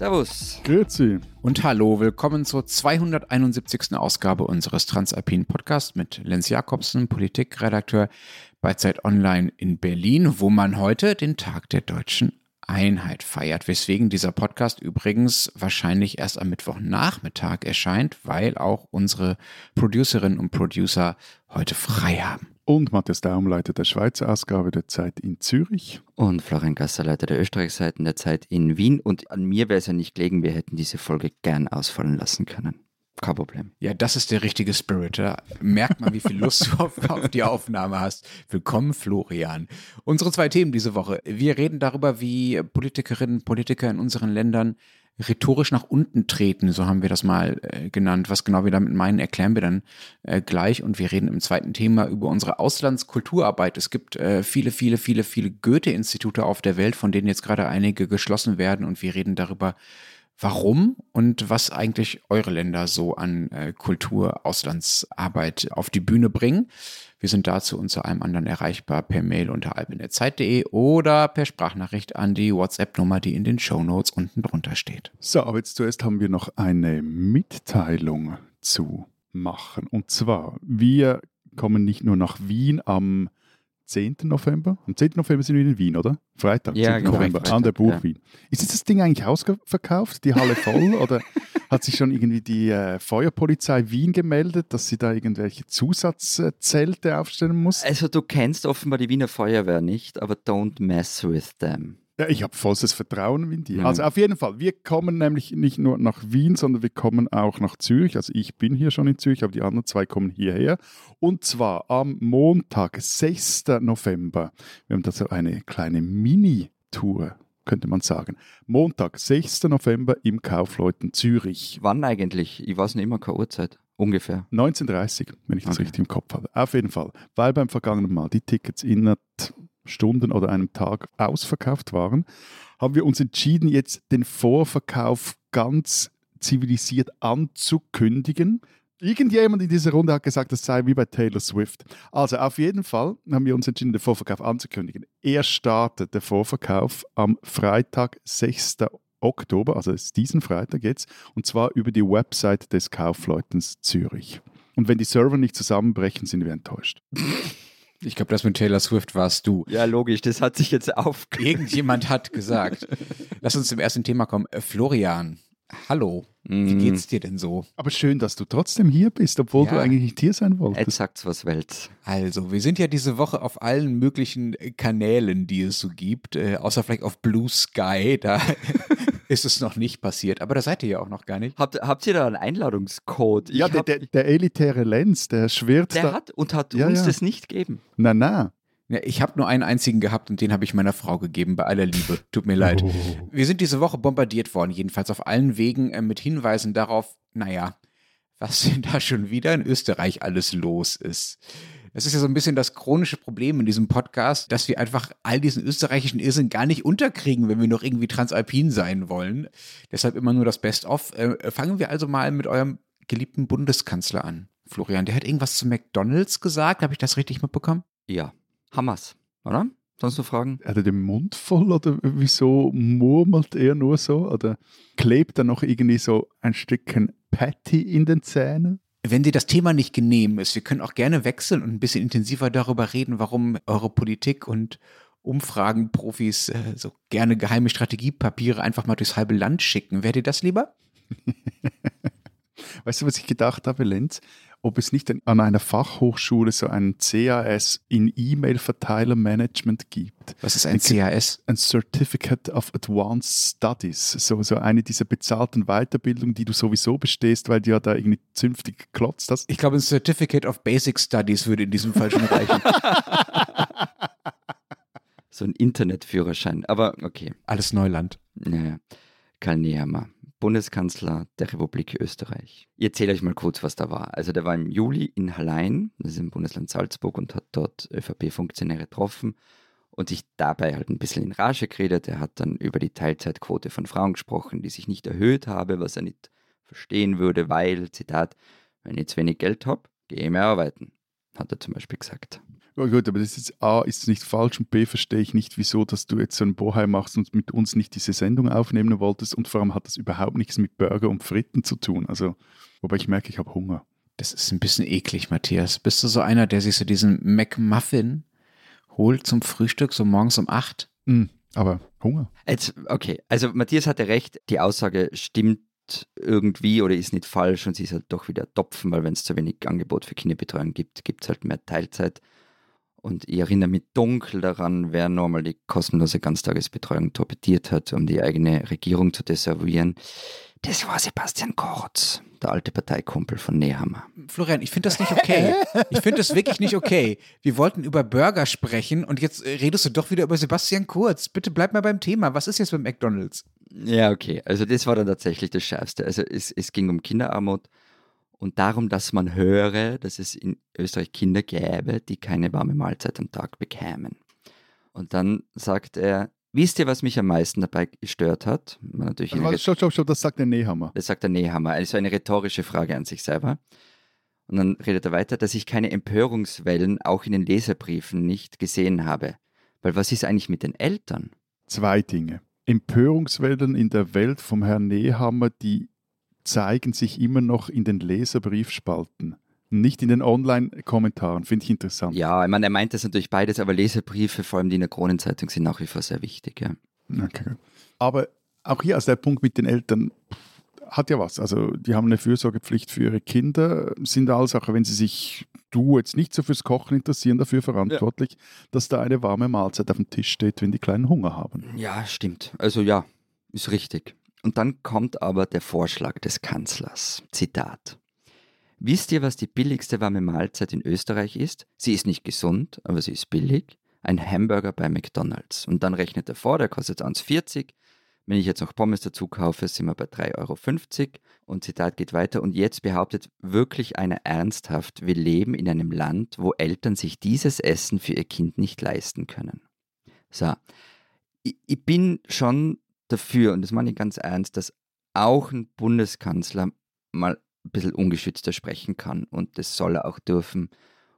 Servus. Grüezi. Und hallo, willkommen zur 271. Ausgabe unseres Transalpinen Podcasts mit Lenz Jakobsen, Politikredakteur bei Zeit Online in Berlin, wo man heute den Tag der deutschen Einheit feiert, weswegen dieser Podcast übrigens wahrscheinlich erst am Mittwochnachmittag erscheint, weil auch unsere Producerinnen und Producer heute frei haben. Und Matthias Daum, Leiter der Schweizer Ausgabe der Zeit in Zürich. Und Florian Gasser, Leiter der Österreichseiten der Zeit in Wien. Und an mir wäre es ja nicht gelegen, wir hätten diese Folge gern ausfallen lassen können. Kein Problem. Ja, das ist der richtige Spirit. Da merkt man, wie viel Lust du auf, auf, die Aufnahme hast. Willkommen, Florian. Unsere zwei Themen diese Woche. Wir reden darüber, wie Politikerinnen und Politiker in unseren Ländern rhetorisch nach unten treten, so haben wir das mal äh, genannt. Was genau wir damit meinen, erklären wir dann äh, gleich. Und wir reden im zweiten Thema über unsere Auslandskulturarbeit. Es gibt äh, viele, viele, viele, viele Goethe-Institute auf der Welt, von denen jetzt gerade einige geschlossen werden. Und wir reden darüber, warum und was eigentlich eure Länder so an äh, Kultur, Auslandsarbeit auf die Bühne bringen. Wir sind dazu und zu allem anderen erreichbar per Mail unter albinetzeit.de oder per Sprachnachricht an die WhatsApp-Nummer, die in den Show Notes unten drunter steht. So, aber jetzt zuerst haben wir noch eine Mitteilung zu machen. Und zwar, wir kommen nicht nur nach Wien am 10. November. Am 10. November sind wir in Wien, oder? Freitag, ja, 10. genau, November, Freitag, an der Burg ja. Wien. Ist jetzt das Ding eigentlich ausverkauft, die Halle voll? oder hat sich schon irgendwie die äh, Feuerpolizei Wien gemeldet, dass sie da irgendwelche Zusatzzelte aufstellen muss? Also du kennst offenbar die Wiener Feuerwehr nicht, aber don't mess with them. Ja, ich habe vollstes Vertrauen in die. Ja. Also auf jeden Fall, wir kommen nämlich nicht nur nach Wien, sondern wir kommen auch nach Zürich. Also ich bin hier schon in Zürich, aber die anderen zwei kommen hierher. Und zwar am Montag, 6. November. Wir haben dazu eine kleine Mini-Tour, könnte man sagen. Montag, 6. November im Kaufleuten Zürich. Wann eigentlich? Ich weiß nicht immer keine Uhrzeit. Ungefähr. 1930, wenn ich das Okay. richtig im Kopf habe. Auf jeden Fall, weil beim vergangenen Mal die Tickets innerhalb Stunden oder einem Tag ausverkauft waren, haben wir uns entschieden, jetzt den Vorverkauf ganz zivilisiert anzukündigen. Irgendjemand in dieser Runde hat gesagt, das sei wie bei Taylor Swift. Also auf jeden Fall haben wir uns entschieden, den Vorverkauf anzukündigen. Er startet der Vorverkauf am Freitag, 6. Oktober, also ist diesen Freitag jetzt, und zwar über die Website des Kaufleutens Zürich. Und wenn die Server nicht zusammenbrechen, sind wir enttäuscht. Ich glaube, das mit Taylor Swift warst du. Ja, logisch, das hat sich jetzt aufge... Irgendjemand hat gesagt. Lass uns zum ersten Thema kommen. Äh, Florian, hallo. Wie Mm. geht's dir denn so? Aber schön, dass du trotzdem hier bist, obwohl Ja. du eigentlich nicht hier sein Jetzt wolltest. sagt's was Welt. Also, wir sind ja diese Woche auf allen möglichen Kanälen, die es so gibt, äh, außer vielleicht auf Blue Sky, da ist es noch nicht passiert, aber da seid ihr ja auch noch gar nicht. Habt, habt ihr da einen Einladungscode? Ich Ja, der, hab- der, der elitäre Lenz, der schwirrt der da. hat und hat Ja, uns ja. das nicht gegeben. Na, na. Ja, ich habe nur einen einzigen gehabt und den habe ich meiner Frau gegeben, bei aller Liebe. Tut mir leid. Oh. Wir sind diese Woche bombardiert worden, jedenfalls auf allen Wegen äh, mit Hinweisen darauf, naja, was denn da schon wieder in Österreich alles los ist. Das ist ja so ein bisschen das chronische Problem in diesem Podcast, dass wir einfach all diesen österreichischen Irrsinn gar nicht unterkriegen, wenn wir noch irgendwie transalpin sein wollen. Deshalb immer nur das Best-of. Äh, fangen wir also mal mit eurem geliebten Bundeskanzler an. Florian, der hat irgendwas zu McDonalds gesagt. Habe ich das richtig mitbekommen? Ja. Hammers, oder? Sonst noch Fragen? Hat er den Mund voll oder wieso murmelt er nur so? Oder klebt da noch irgendwie so ein Stückchen Patty in den Zähnen? Wenn dir das Thema nicht genehm ist, wir können auch gerne wechseln und ein bisschen intensiver darüber reden, warum eure Politik und Umfragenprofis äh, so gerne geheime Strategiepapiere einfach mal durchs halbe Land schicken. Wäre dir das lieber? Weißt du, was ich gedacht habe, Lenz? Ob es nicht an- einer Fachhochschule so einen CAS in E-Mail-Verteiler-Management gibt? Was ist ein CAS? Ein Certificate of Advanced Studies, so, so eine dieser bezahlten Weiterbildungen, die du sowieso bestehst, weil du ja da irgendwie zünftig geklotzt hast. Ich glaube, ein Certificate of Basic Studies würde in diesem Fall schon reichen. So ein Internetführerschein. Aber okay. Alles Neuland. Naja. Karl Nehammer, Bundeskanzler der Republik Österreich. Ich erzähle euch mal kurz, was da war. Also der war im Juli in Hallein, das ist im Bundesland Salzburg, und hat dort ÖVP-Funktionäre getroffen und sich dabei halt ein bisschen in Rage geredet. Er hat dann über die Teilzeitquote von Frauen gesprochen, die sich nicht erhöht habe, was er nicht verstehen würde, weil, Zitat, wenn ich jetzt wenig Geld habe, gehe ich mehr arbeiten, hat er zum Beispiel gesagt. Ja, gut, aber das ist A, ist nicht falsch und B, verstehe ich nicht, wieso, dass du jetzt so einen Bohai machst und mit uns nicht diese Sendung aufnehmen wolltest und vor allem hat das überhaupt nichts mit Burger und Fritten zu tun. Also, wobei ich merke, ich habe Hunger. Das ist ein bisschen eklig, Matthias. Bist du so einer, der sich so diesen McMuffin holt zum Frühstück, so morgens um acht? Mm, aber Hunger. Jetzt, okay, also Matthias hatte recht, die Aussage stimmt irgendwie oder ist nicht falsch und sie ist halt doch wieder Topfen, weil wenn es zu wenig Angebot für Kinderbetreuung gibt, gibt es halt mehr Teilzeit. Und ich erinnere mich dunkel daran, wer nochmal die kostenlose Ganztagesbetreuung torpediert hat, um die eigene Regierung zu desavouieren. Das war Sebastian Kurz, der alte Parteikumpel von Nehammer. Florian, ich finde das nicht okay. Ich finde das wirklich nicht okay. Wir wollten über Burger sprechen und jetzt redest du doch wieder über Sebastian Kurz. Bitte bleib mal beim Thema. Was ist jetzt mit McDonalds? Ja, okay. Also das war dann tatsächlich das Schärfste. Also es, es ging um Kinderarmut und darum, dass man höre, dass es in Österreich Kinder gäbe, die keine warme Mahlzeit am Tag bekämen. Und dann sagt er, wisst ihr, was mich am meisten dabei gestört hat? Man natürlich Also, stopp, stopp, stopp, das sagt der Nehammer. das sagt der Nehammer. Also eine rhetorische Frage an sich selber. Und dann redet er weiter, dass ich keine Empörungswellen auch in den Leserbriefen nicht gesehen habe. Weil was ist eigentlich mit den Eltern? Zwei Dinge. Empörungswellen in der Welt vom Herrn Nehammer, die zeigen sich immer noch in den Leserbriefspalten. Nicht in den Online-Kommentaren, finde ich interessant. Ja, ich meine, er meint das natürlich beides, aber Leserbriefe, vor allem die in der Kronenzeitung, sind nach wie vor sehr wichtig. Ja. Okay. Aber auch hier, also der Punkt mit den Eltern hat ja was. Also die haben eine Fürsorgepflicht für ihre Kinder, sind also, auch wenn sie sich, du jetzt nicht so fürs Kochen interessieren, dafür verantwortlich, dass da eine warme Mahlzeit auf dem Tisch steht, wenn die Kleinen Hunger haben. ja, stimmt. Also ja, ist richtig. Und dann kommt aber der Vorschlag des Kanzlers. Zitat. Wisst ihr, was die billigste warme Mahlzeit in Österreich ist? Sie ist nicht gesund, aber sie ist billig. Ein Hamburger bei McDonalds. Und dann rechnet er vor, der kostet 1,40. Wenn ich jetzt noch Pommes dazu kaufe, sind wir bei 3,50 Euro. Und Zitat geht weiter. Und jetzt behauptet wirklich einer ernsthaft, wir leben in einem Land, wo Eltern sich dieses Essen für ihr Kind nicht leisten können. So, ich, ich bin schon dafür, und das meine ich ganz ernst, dass auch ein Bundeskanzler mal ein bisschen ungeschützter sprechen kann. Und das soll er auch dürfen.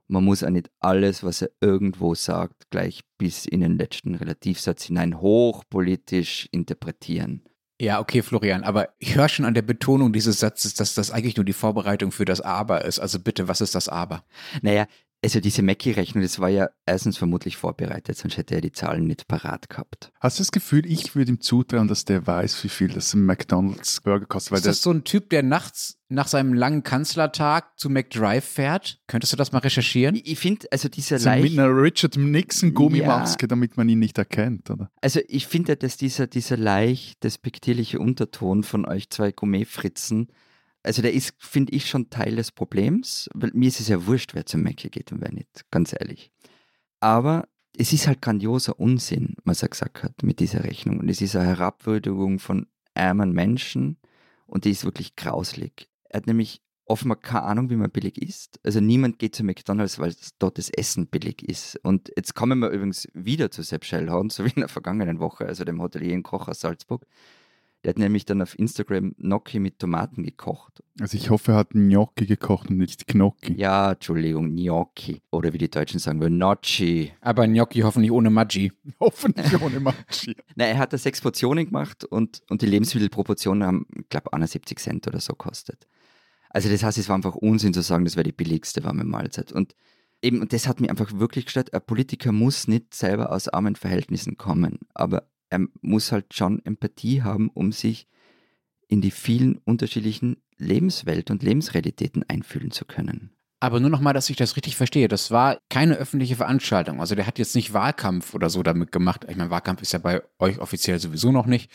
Man muss auch nicht alles, was er irgendwo sagt, gleich bis in den letzten Relativsatz hinein hochpolitisch interpretieren. Ja, okay, Florian, aber ich höre schon an der Betonung dieses Satzes, dass das eigentlich nur die Vorbereitung für das Aber ist. Also bitte, was ist das Aber? Naja, also diese Mackie-Rechnung, das war ja erstens vermutlich vorbereitet, sonst hätte er die Zahlen nicht parat gehabt. Hast du das Gefühl, ich würde ihm zutrauen, dass der weiß, wie viel das ein McDonalds Burger kostet? Weil Ist das so ein Typ, der nachts nach seinem langen Kanzlertag zu McDrive fährt? Könntest du das mal recherchieren? Ich, ich finde, also dieser so mit leicht, einer Richard Nixon Gummimaske, damit man ihn nicht erkennt, oder? also ich finde, dass dieser, dieser leicht despektierliche Unterton von euch zwei Gourmet-Fritzen, also der ist, finde ich, schon Teil des Problems, weil mir ist es ja wurscht, wer zum Mackie geht und wer nicht, ganz ehrlich. Aber es ist halt grandioser Unsinn, was er gesagt hat mit dieser Rechnung. Und es ist eine Herabwürdigung von armen Menschen und die ist wirklich grauslig. Er hat nämlich offenbar keine Ahnung, wie man billig isst. Also niemand geht zu McDonalds, weil dort das Essen billig ist. Und jetzt kommen wir übrigens wieder zu Sepp Schellhorn, so wie in der vergangenen Woche, also dem Hotelier in Koch aus Salzburg. Der hat nämlich dann auf Instagram Gnocchi mit Tomaten gekocht. Also ich hoffe, er hat Gnocchi gekocht und nicht Gnocchi. Ja, Entschuldigung, Gnocchi. Oder wie die Deutschen sagen würden, Gnocchi. Aber Gnocchi hoffentlich ohne Maggi. Hoffentlich ohne Maggi. Na, er hat da sechs Portionen gemacht und, und die Lebensmittelproportionen haben, ich glaube, 71 Cent oder so kostet. Also das heißt, es war einfach Unsinn zu sagen, das wäre die billigste warme Mahlzeit. Und eben, und das hat mich einfach wirklich gestört. Ein Politiker muss nicht selber aus armen Verhältnissen kommen, aber er muss halt schon Empathie haben, um sich in die vielen unterschiedlichen Lebenswelt und Lebensrealitäten einfühlen zu können. Aber nur nochmal, dass ich das richtig verstehe. Das war keine öffentliche Veranstaltung. Also der hat jetzt nicht Wahlkampf oder so damit gemacht. Ich meine, Wahlkampf ist ja bei euch offiziell sowieso noch nicht.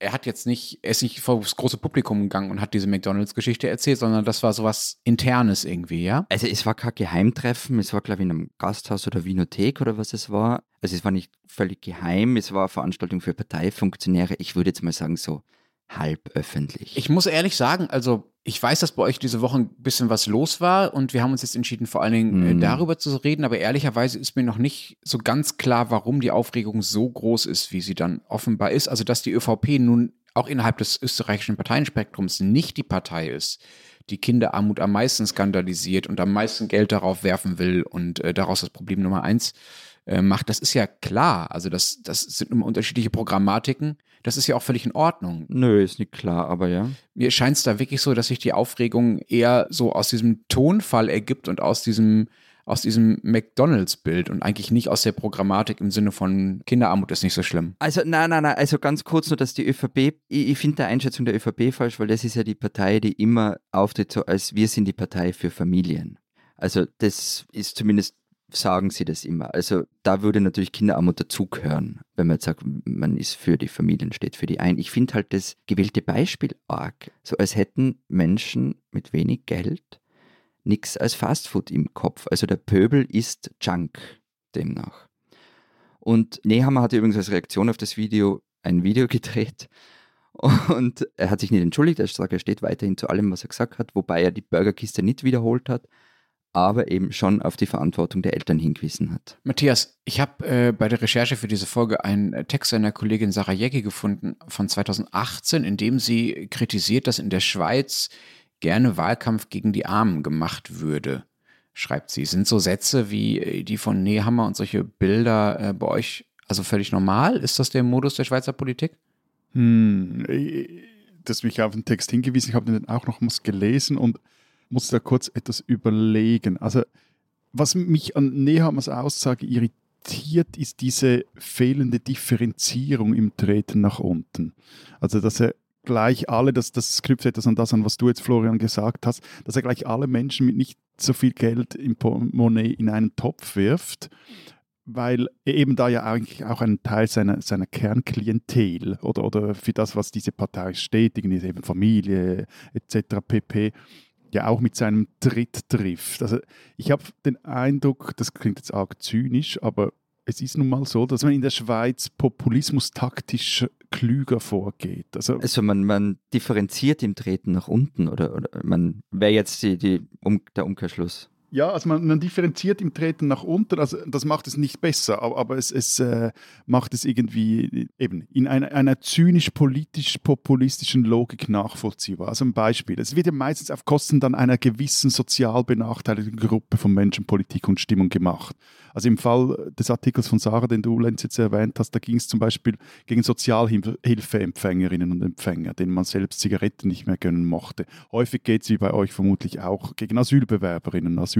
Er hat jetzt nicht, er ist nicht vor das große Publikum gegangen und hat diese McDonalds-Geschichte erzählt, sondern das war sowas Internes irgendwie, ja? Also es war kein Geheimtreffen, es war glaube ich in einem Gasthaus oder Winothek oder was es war. Also es war nicht völlig geheim, es war eine Veranstaltung für Parteifunktionäre. Ich würde jetzt mal sagen so halb öffentlich. Ich muss ehrlich sagen, also ich weiß, dass bei euch diese Woche ein bisschen was los war und wir haben uns jetzt entschieden, vor allen Dingen äh, Mhm. darüber zu reden, aber ehrlicherweise ist mir noch nicht so ganz klar, warum die Aufregung so groß ist, wie sie dann offenbar ist. Also, dass die ÖVP nun auch innerhalb des österreichischen Parteienspektrums nicht die Partei ist, die Kinderarmut am meisten skandalisiert und am meisten Geld darauf werfen will und äh, daraus das Problem Nummer eins äh, macht, das ist ja klar. Also das, das sind immer unterschiedliche Programmatiken. Das ist ja auch völlig in Ordnung. Nö, ist nicht klar, aber ja. Mir scheint es da wirklich so, dass sich die Aufregung eher so aus diesem Tonfall ergibt und aus diesem aus diesem McDonalds-Bild und eigentlich nicht aus der Programmatik im Sinne von Kinderarmut ist nicht so schlimm. Also nein, nein, nein, also ganz kurz nur, dass die ÖVP, ich, ich finde die Einschätzung der ÖVP falsch, weil das ist ja die Partei, die immer auftritt so als wir sind die Partei für Familien. Also das ist zumindest sagen sie das immer. Also da würde natürlich Kinderarmut dazugehören, wenn man jetzt sagt, man ist für die Familien, steht für die ein. Ich finde halt das gewählte Beispiel arg, so als hätten Menschen mit wenig Geld nichts als Fastfood im Kopf. Also der Pöbel ist Junk demnach. Und Nehammer hat übrigens als Reaktion auf das Video ein Video gedreht und er hat sich nicht entschuldigt, er sagt, er steht weiterhin zu allem, was er gesagt hat, wobei er die Burgerkiste nicht wiederholt hat, aber eben schon auf die Verantwortung der Eltern hingewiesen hat. Matthias, ich habe äh, bei der Recherche für diese Folge einen Text einer Kollegin Sarah Jäcki gefunden von 2018, in dem sie kritisiert, dass in der Schweiz gerne Wahlkampf gegen die Armen gemacht würde, schreibt sie. Sind so Sätze wie äh, die von Nehammer und solche Bilder äh, bei euch also völlig normal? Ist das der Modus der Schweizer Politik? Hm, das mich auf den Text hingewiesen. Ich habe den auch noch mal gelesen und musste da kurz etwas überlegen. Also, was mich an Nehammers Aussage irritiert, ist diese fehlende Differenzierung im Treten nach unten. Also, dass er gleich alle, das, das knüpft etwas an das an, was du jetzt, Florian, gesagt hast, dass er gleich alle Menschen mit nicht so viel Geld im Portemonnaie in einen Topf wirft, weil eben da ja eigentlich auch einen Teil seiner, seiner Kernklientel oder, oder für das, was diese Partei steht, irgendwie eben Familie etc. pp ja auch mit seinem Tritt trifft. Also ich habe den Eindruck, das klingt jetzt arg zynisch, aber es ist nun mal so, dass man in der Schweiz Populismus taktisch klüger vorgeht. Also, also man, man differenziert im Treten nach unten oder, oder man wäre jetzt die, die, um, der Umkehrschluss. Ja, also man, man, differenziert im Treten nach unten, also das macht es nicht besser, aber, aber es, es äh, macht es irgendwie eben in einer, einer zynisch-politisch-populistischen Logik nachvollziehbar. Also ein Beispiel, es wird ja meistens auf Kosten dann einer gewissen sozial benachteiligten Gruppe von Menschen Politik und Stimmung gemacht. Also im Fall des Artikels von Sarah, den du Lenz jetzt erwähnt hast, da ging es zum Beispiel gegen Sozialhilfeempfängerinnen und Empfänger, denen man selbst Zigaretten nicht mehr gönnen mochte. Häufig geht es wie bei euch vermutlich auch gegen Asylbewerberinnen und Asylbewerber.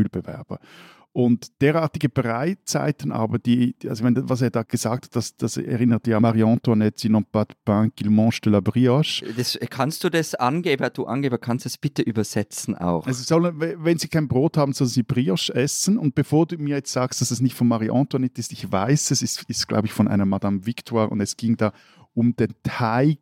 Und derartige Breitzeiten aber, die, also wenn, was er da gesagt hat, das, das erinnert ja Marie-Antoinette, sie n'ont pas de pain qu'il mange de la brioche. Das, kannst du das, Angeber, du Angeber, kannst es bitte übersetzen auch? Also sollen, wenn sie kein Brot haben, sollen sie Brioche essen. Und bevor du mir jetzt sagst, dass es nicht von Marie-Antoinette ist, ich weiß, es ist, ist glaube ich, von einer Madame Victoire und es ging da um den Teig,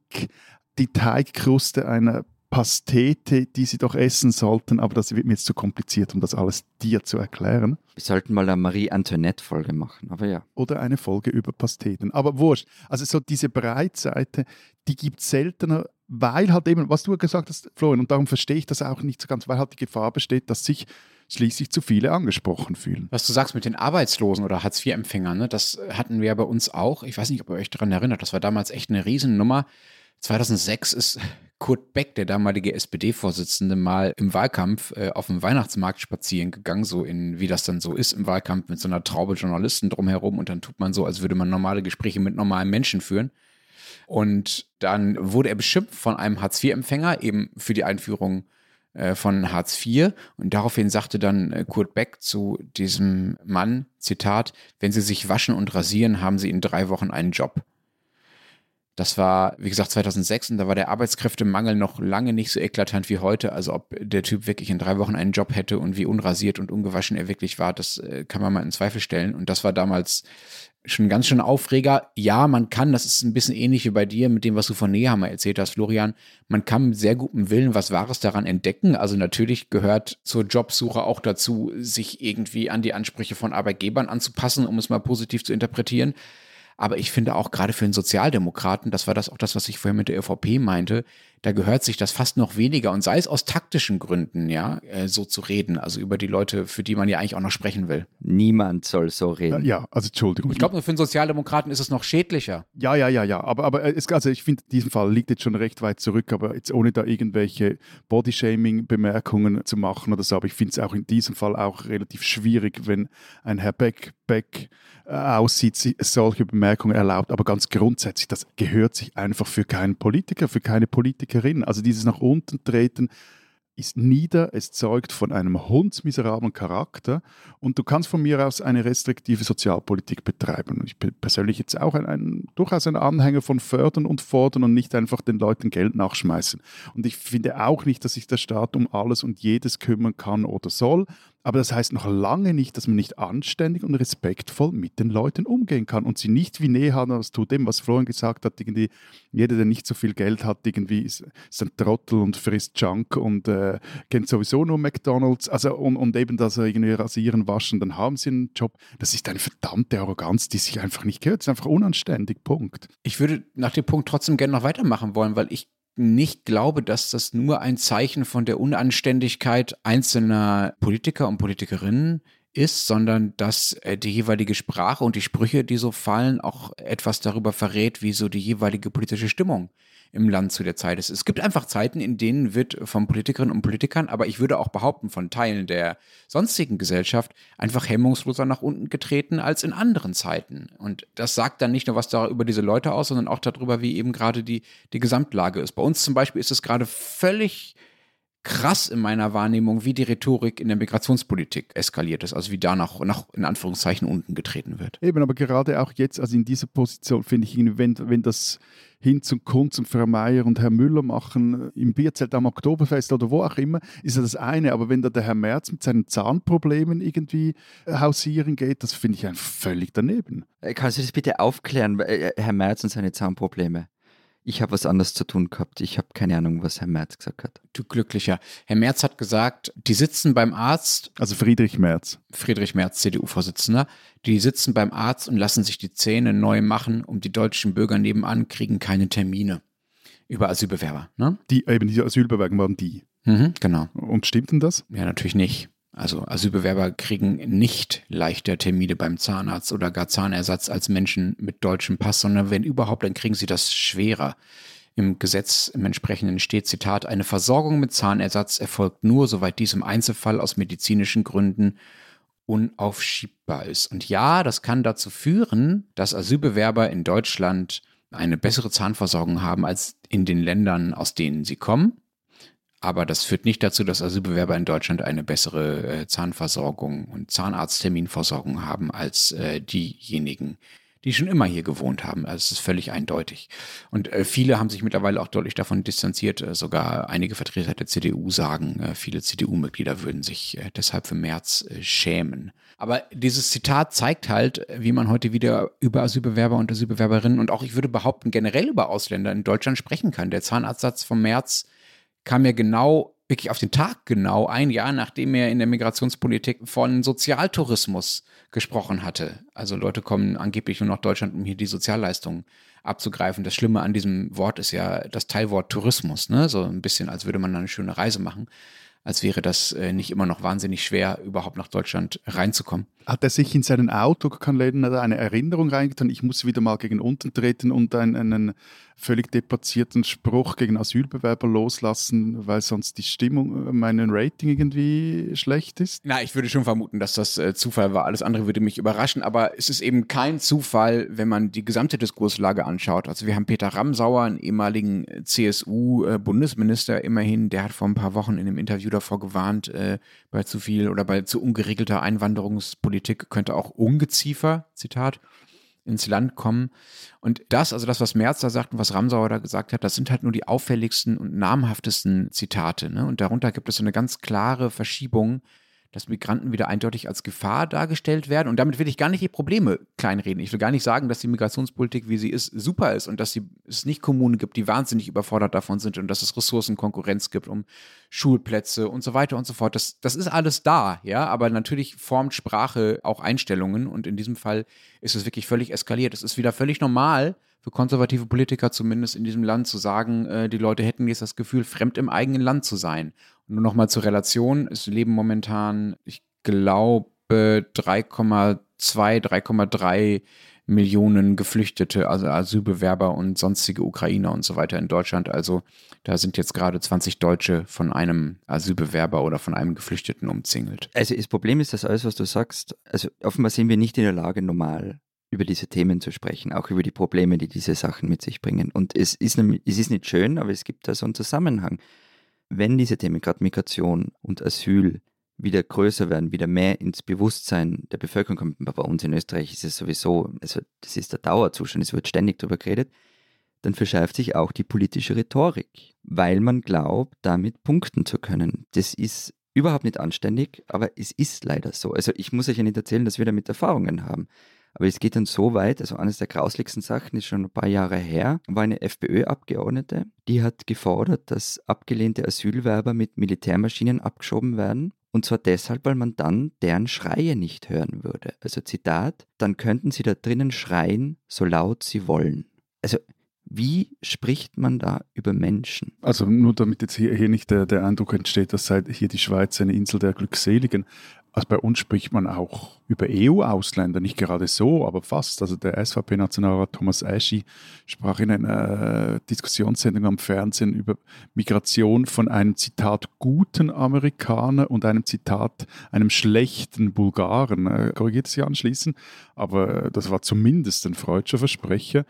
die Teigkruste einer Pastete, die sie doch essen sollten, aber das wird mir jetzt zu kompliziert, um das alles dir zu erklären. Wir sollten mal eine Marie-Antoinette-Folge machen, aber ja. Oder eine Folge über Pasteten. Aber wurscht. Also so diese Breitseite, die gibt es seltener, weil halt eben, was du gesagt hast, Florian, und darum verstehe ich das auch nicht so ganz, weil halt die Gefahr besteht, dass sich schließlich zu viele angesprochen fühlen. Was du sagst mit den Arbeitslosen oder Hartz-IV-Empfängern, ne, das hatten wir ja bei uns auch. Ich weiß nicht, ob ihr euch daran erinnert, das war damals echt eine Riesennummer. 2006 ist Kurt Beck, der damalige SPD-Vorsitzende, mal im Wahlkampf äh, auf dem Weihnachtsmarkt spazieren gegangen, so in, wie das dann so ist im Wahlkampf mit so einer Traube Journalisten drumherum und dann tut man so, als würde man normale Gespräche mit normalen Menschen führen. Und dann wurde er beschimpft von einem Hartz-IV-Empfänger eben für die Einführung äh, von Hartz IV. Und daraufhin sagte dann äh, Kurt Beck zu diesem Mann, Zitat, wenn Sie sich waschen und rasieren, haben Sie in drei Wochen einen Job. Das war, wie gesagt, 2006 und da war der Arbeitskräftemangel noch lange nicht so eklatant wie heute. Also ob der Typ wirklich in drei Wochen einen Job hätte und wie unrasiert und ungewaschen er wirklich war, das äh, kann man mal in Zweifel stellen. Und das war damals schon ganz schön Aufreger. Ja, man kann, das ist ein bisschen ähnlich wie bei dir mit dem, was du von Nehammer erzählt hast, Florian. Man kann mit sehr gutem Willen was Wahres daran entdecken. Also natürlich gehört zur Jobsuche auch dazu, sich irgendwie an die Ansprüche von Arbeitgebern anzupassen, um es mal positiv zu interpretieren. Aber ich finde auch gerade für einen Sozialdemokraten, das war das auch das, was ich vorher mit der ÖVP meinte, da gehört sich das fast noch weniger und sei es aus taktischen Gründen, ja, äh, so zu reden, also über die Leute, für die man ja eigentlich auch noch sprechen will. Niemand soll so reden. Ja, also Entschuldigung. Ich glaube, nur für einen Sozialdemokraten ist es noch schädlicher. Ja, ja, ja, ja. Aber, aber es, also ich finde, in diesem Fall liegt jetzt schon recht weit zurück, aber jetzt ohne da irgendwelche Bodyshaming-Bemerkungen zu machen oder so. Aber ich finde es auch in diesem Fall auch relativ schwierig, wenn ein Herr Beck, Beck äh, aussieht, solche Bemerkungen erlaubt. Aber ganz grundsätzlich, das gehört sich einfach für keinen Politiker, für keine Politiker Politikerin. Also dieses nach unten treten ist nieder, es zeugt von einem hundsmiserablen Charakter und du kannst von mir aus eine restriktive Sozialpolitik betreiben. Ich bin persönlich jetzt auch ein, ein, durchaus ein Anhänger von Fördern und Fordern und nicht einfach den Leuten Geld nachschmeißen. Und ich finde auch nicht, dass sich der Staat um alles und jedes kümmern kann oder soll. Aber das heißt noch lange nicht, dass man nicht anständig und respektvoll mit den Leuten umgehen kann und sie nicht wie Nähhader das tut, dem, was Florian gesagt hat, irgendwie jeder, der nicht so viel Geld hat, irgendwie ist, ist ein Trottel und frisst Junk und äh, kennt sowieso nur McDonalds. Also und, und eben, dass er irgendwie rasieren, waschen, dann haben sie einen Job. Das ist eine verdammte Arroganz, die sich einfach nicht gehört. Das ist einfach unanständig. Punkt. Ich würde nach dem Punkt trotzdem gerne noch weitermachen wollen, weil ich nicht glaube, dass das nur ein Zeichen von der Unanständigkeit einzelner Politiker und Politikerinnen ist, sondern dass äh, die jeweilige Sprache und die Sprüche, die so fallen, auch etwas darüber verrät, wie so die jeweilige politische Stimmung im Land zu der Zeit ist. Es gibt einfach Zeiten, in denen wird von Politikerinnen und Politikern, aber ich würde auch behaupten, von Teilen der sonstigen Gesellschaft einfach hemmungsloser nach unten getreten als in anderen Zeiten. Und das sagt dann nicht nur was da über diese Leute aus, sondern auch darüber, wie eben gerade die, die Gesamtlage ist. Bei uns zum Beispiel ist es gerade völlig krass in meiner Wahrnehmung, wie die Rhetorik in der Migrationspolitik eskaliert ist, also wie da nach, nach in Anführungszeichen unten getreten wird. Eben, aber gerade auch jetzt, also in dieser Position, finde ich, wenn, wenn das hin zum Kunz und Frau Meier und Herr Müller machen, im Bierzelt am Oktoberfest oder wo auch immer, ist ja das eine. Aber wenn da der Herr Merz mit seinen Zahnproblemen irgendwie äh, hausieren geht, das finde ich einfach völlig daneben. Äh, kannst du das bitte aufklären, äh, Herr Merz und seine Zahnprobleme? Ich habe was anderes zu tun gehabt. Ich habe keine Ahnung, was Herr Merz gesagt hat. Du Glücklicher. Herr Merz hat gesagt, die sitzen beim Arzt. Also Friedrich Merz. Friedrich Merz, CDU-Vorsitzender. Die sitzen beim Arzt und lassen sich die Zähne neu machen und die deutschen Bürger nebenan kriegen keine Termine. Über Asylbewerber, ne? Die, eben diese Asylbewerber waren die. Mhm, genau. Und stimmt denn das? Ja, natürlich nicht. Also Asylbewerber kriegen nicht leichter Termine beim Zahnarzt oder gar Zahnersatz als Menschen mit deutschem Pass, sondern wenn überhaupt, dann kriegen sie das schwerer. Im Gesetz im entsprechenden steht, Zitat, eine Versorgung mit Zahnersatz erfolgt nur, soweit dies im Einzelfall aus medizinischen Gründen unaufschiebbar ist. Und ja, das kann dazu führen, dass Asylbewerber in Deutschland eine bessere Zahnversorgung haben als in den Ländern, aus denen sie kommen. Aber das führt nicht dazu, dass Asylbewerber in Deutschland eine bessere äh, Zahnversorgung und Zahnarztterminversorgung haben als äh, diejenigen, die schon immer hier gewohnt haben. Also es ist völlig eindeutig. Und äh, viele haben sich mittlerweile auch deutlich davon distanziert. Sogar einige Vertreter der CDU sagen, viele CDU-Mitglieder würden sich deshalb für März schämen. Aber dieses Zitat zeigt halt, wie man heute wieder über Asylbewerber und Asylbewerberinnen und auch, ich würde behaupten, generell über Ausländer in Deutschland sprechen kann. Der Zahnarztsatz vom März kam ja genau, wirklich auf den Tag genau, ein Jahr nachdem er in der Migrationspolitik von Sozialtourismus gesprochen hatte. Also Leute kommen angeblich nur nach Deutschland, um hier die Sozialleistungen abzugreifen. Das Schlimme an diesem Wort ist ja das Teilwort Tourismus, ne? So ein bisschen, als würde man eine schöne Reise machen als wäre das äh, nicht immer noch wahnsinnig schwer, überhaupt nach Deutschland reinzukommen. Hat er sich in seinen Autokanälen eine Erinnerung reingetan, ich muss wieder mal gegen unten treten und einen, einen völlig deplatzierten Spruch gegen Asylbewerber loslassen, weil sonst die Stimmung, äh, mein Rating irgendwie schlecht ist? Na, ich würde schon vermuten, dass das äh, Zufall war. Alles andere würde mich überraschen, aber es ist eben kein Zufall, wenn man die gesamte Diskurslage anschaut. Also wir haben Peter Ramsauer, einen ehemaligen CSU-Bundesminister immerhin, der hat vor ein paar Wochen in einem Interview davor gewarnt, äh, bei zu viel oder bei zu ungeregelter Einwanderungspolitik könnte auch Ungeziefer, Zitat, ins Land kommen. Und das, also das, was Merz da sagt und was Ramsauer da gesagt hat, das sind halt nur die auffälligsten und namhaftesten Zitate. Ne? Und darunter gibt es so eine ganz klare Verschiebung dass Migranten wieder eindeutig als Gefahr dargestellt werden. Und damit will ich gar nicht die Probleme kleinreden. Ich will gar nicht sagen, dass die Migrationspolitik, wie sie ist, super ist und dass sie, es nicht Kommunen gibt, die wahnsinnig überfordert davon sind und dass es Ressourcenkonkurrenz gibt um Schulplätze und so weiter und so fort. Das, das ist alles da, ja, aber natürlich formt Sprache auch Einstellungen und in diesem Fall ist es wirklich völlig eskaliert. Es ist wieder völlig normal, für konservative Politiker zumindest in diesem Land zu sagen, äh, die Leute hätten jetzt das Gefühl, fremd im eigenen Land zu sein. Und nur nochmal zur Relation, es leben momentan, ich glaube, 3,2, 3,3 Millionen Geflüchtete, also Asylbewerber und sonstige Ukrainer und so weiter in Deutschland. Also da sind jetzt gerade 20 Deutsche von einem Asylbewerber oder von einem Geflüchteten umzingelt. Also das Problem ist, dass alles, was du sagst, also offenbar sind wir nicht in der Lage, normal über diese Themen zu sprechen, auch über die Probleme, die diese Sachen mit sich bringen. Und es ist, es ist nicht schön, aber es gibt da so einen Zusammenhang. Wenn diese Themen, gerade Migration und Asyl, wieder größer werden, wieder mehr ins Bewusstsein der Bevölkerung kommen, bei uns in Österreich ist es sowieso, also das ist der Dauerzustand, es wird ständig darüber geredet, dann verschärft sich auch die politische Rhetorik, weil man glaubt, damit punkten zu können. Das ist überhaupt nicht anständig, aber es ist leider so. Also ich muss euch ja nicht erzählen, dass wir damit Erfahrungen haben. Aber es geht dann so weit, also eines der grauslichsten Sachen ist schon ein paar Jahre her, war eine FPÖ-Abgeordnete, die hat gefordert, dass abgelehnte Asylwerber mit Militärmaschinen abgeschoben werden. Und zwar deshalb, weil man dann deren Schreie nicht hören würde. Also Zitat, dann könnten sie da drinnen schreien, so laut sie wollen. Also wie spricht man da über Menschen? Also nur damit jetzt hier, hier nicht der, der Eindruck entsteht, dass sei hier die Schweiz eine Insel der Glückseligen. Also bei uns spricht man auch über EU-Ausländer, nicht gerade so, aber fast. Also der SVP-Nationalrat Thomas Eschi sprach in einer Diskussionssendung am Fernsehen über Migration von einem Zitat guten Amerikaner und einem Zitat einem schlechten Bulgaren. Er korrigiert sie anschließend, aber das war zumindest ein freudscher Versprecher.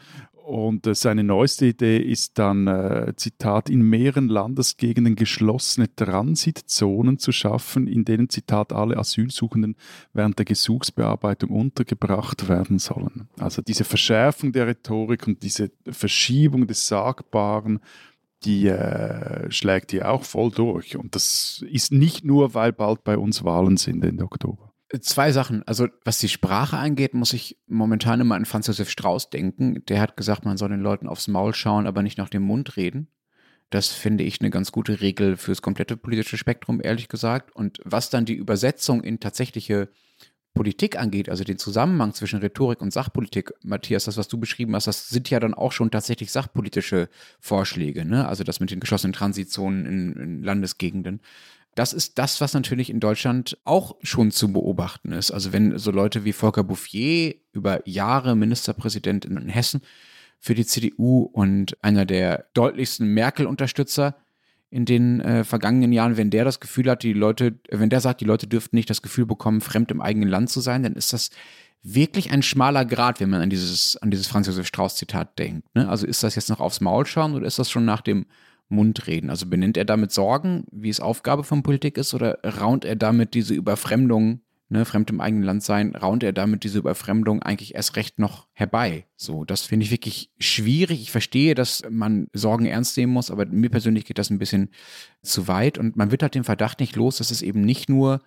Und äh, seine neueste Idee ist dann, äh, Zitat, in mehreren Landesgegenden geschlossene Transitzonen zu schaffen, in denen, Zitat, alle Asylsuchenden während der Gesuchsbearbeitung untergebracht werden sollen. Also diese Verschärfung der Rhetorik und diese Verschiebung des Sagbaren, die äh, schlägt hier auch voll durch. Und das ist nicht nur, weil bald bei uns Wahlen sind Ende Oktober. Zwei Sachen. Also, was die Sprache angeht, muss ich momentan immer an Franz Josef Strauß denken. Der hat gesagt, man soll den Leuten aufs Maul schauen, aber nicht nach dem Mund reden. Das finde ich eine ganz gute Regel fürs komplette politische Spektrum, ehrlich gesagt. Und was dann die Übersetzung in tatsächliche Politik angeht, also den Zusammenhang zwischen Rhetorik und Sachpolitik, Matthias, das, was du beschrieben hast, das sind ja dann auch schon tatsächlich sachpolitische Vorschläge, ne? Also das mit den geschlossenen Transitzonen in, in Landesgegenden. Das ist das, was natürlich in Deutschland auch schon zu beobachten ist. Also wenn so Leute wie Volker Bouffier über Jahre Ministerpräsident in Hessen für die CDU und einer der deutlichsten Merkel-Unterstützer in den äh, vergangenen Jahren, wenn der das Gefühl hat, die Leute, wenn der sagt, die Leute dürften nicht das Gefühl bekommen, fremd im eigenen Land zu sein, dann ist das wirklich ein schmaler Grad, wenn man an dieses, an dieses Franz Josef Strauß-Zitat denkt. Ne? Also ist das jetzt noch aufs Maul schauen oder ist das schon nach dem Mund reden? Also benennt er damit Sorgen, wie es Aufgabe von Politik ist, oder raunt er damit diese Überfremdung, ne, fremd im eigenen Land sein, raunt er damit diese Überfremdung eigentlich erst recht noch herbei? So, das finde ich wirklich schwierig. Ich verstehe, dass man Sorgen ernst nehmen muss, aber mir persönlich geht das ein bisschen zu weit und man wird halt den Verdacht nicht los, dass es eben nicht nur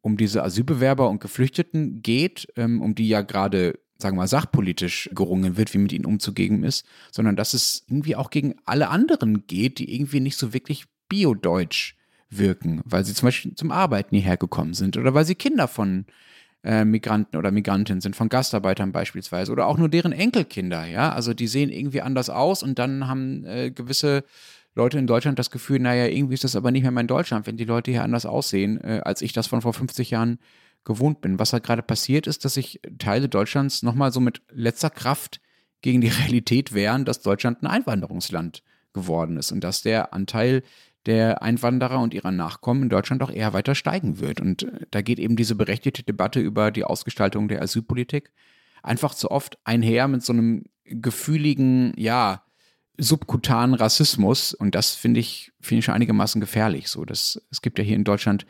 um diese Asylbewerber und Geflüchteten geht, ähm, um die ja gerade sagen wir mal, sachpolitisch gerungen wird, wie mit ihnen umzugehen ist, sondern dass es irgendwie auch gegen alle anderen geht, die irgendwie nicht so wirklich biodeutsch wirken, weil sie zum Beispiel zum Arbeiten hierher gekommen sind oder weil sie Kinder von äh, Migranten oder Migrantinnen sind, von Gastarbeitern beispielsweise oder auch nur deren Enkelkinder, ja, also die sehen irgendwie anders aus und dann haben äh, gewisse Leute in Deutschland das Gefühl, naja, irgendwie ist das aber nicht mehr mein Deutschland, wenn die Leute hier anders aussehen, äh, als ich das von vor 50 Jahren gewohnt bin. Was da gerade passiert ist, dass sich Teile Deutschlands nochmal so mit letzter Kraft gegen die Realität wehren, dass Deutschland ein Einwanderungsland geworden ist und dass der Anteil der Einwanderer und ihrer Nachkommen in Deutschland auch eher weiter steigen wird. Und äh, da geht eben diese berechtigte Debatte über die Ausgestaltung der Asylpolitik einfach zu oft einher mit so einem gefühligen, ja, subkutanen Rassismus. Und das finde ich, finde ich schon einigermaßen gefährlich. So, das, es gibt ja hier in Deutschland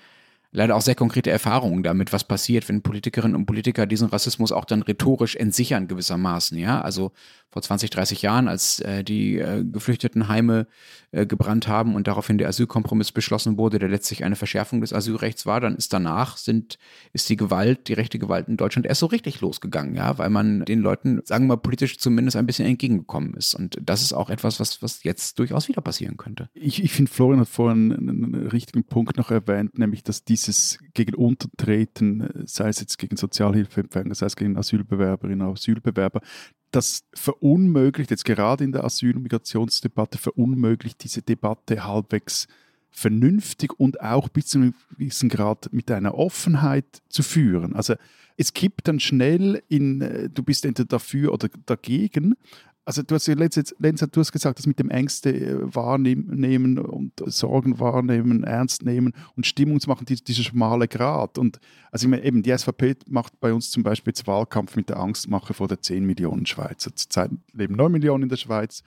leider auch sehr konkrete Erfahrungen damit, was passiert, wenn Politikerinnen und Politiker diesen Rassismus auch dann rhetorisch entsichern gewissermaßen, ja. Also vor 20, 30 Jahren, als äh, die äh, Geflüchtetenheime äh, gebrannt haben und daraufhin der Asylkompromiss beschlossen wurde, der letztlich eine Verschärfung des Asylrechts war, dann ist danach sind, ist die Gewalt, die rechte Gewalt in Deutschland erst so richtig losgegangen, ja, weil man den Leuten, sagen wir mal, politisch zumindest ein bisschen entgegengekommen ist. Und das ist auch etwas, was, was jetzt durchaus wieder passieren könnte. Ich, ich finde, Florian hat vorhin einen, einen richtigen Punkt noch erwähnt, nämlich, dass dieses gegen Untertreten, sei es jetzt gegen Sozialhilfeempfänger, sei es gegen Asylbewerberinnen, Asylbewerber, das verunmöglicht, jetzt gerade in der Asyl- und Migrationsdebatte, verunmöglicht diese Debatte halbwegs vernünftig und auch bis zu einem gewissen Grad mit einer Offenheit zu führen. Also es kippt dann schnell in, äh, du bist entweder dafür oder dagegen also du hast ja letztens, Lenz, du hast gesagt, das mit dem Ängste äh, wahrnehmen und Sorgen wahrnehmen, ernst nehmen und Stimmung zu machen, dieser schmale Grat. Und also ich meine, eben die SVP macht bei uns zum Beispiel jetzt Wahlkampf mit der Angstmache vor der 10 Millionen Schweizer. Zurzeit leben 9 Millionen in der Schweiz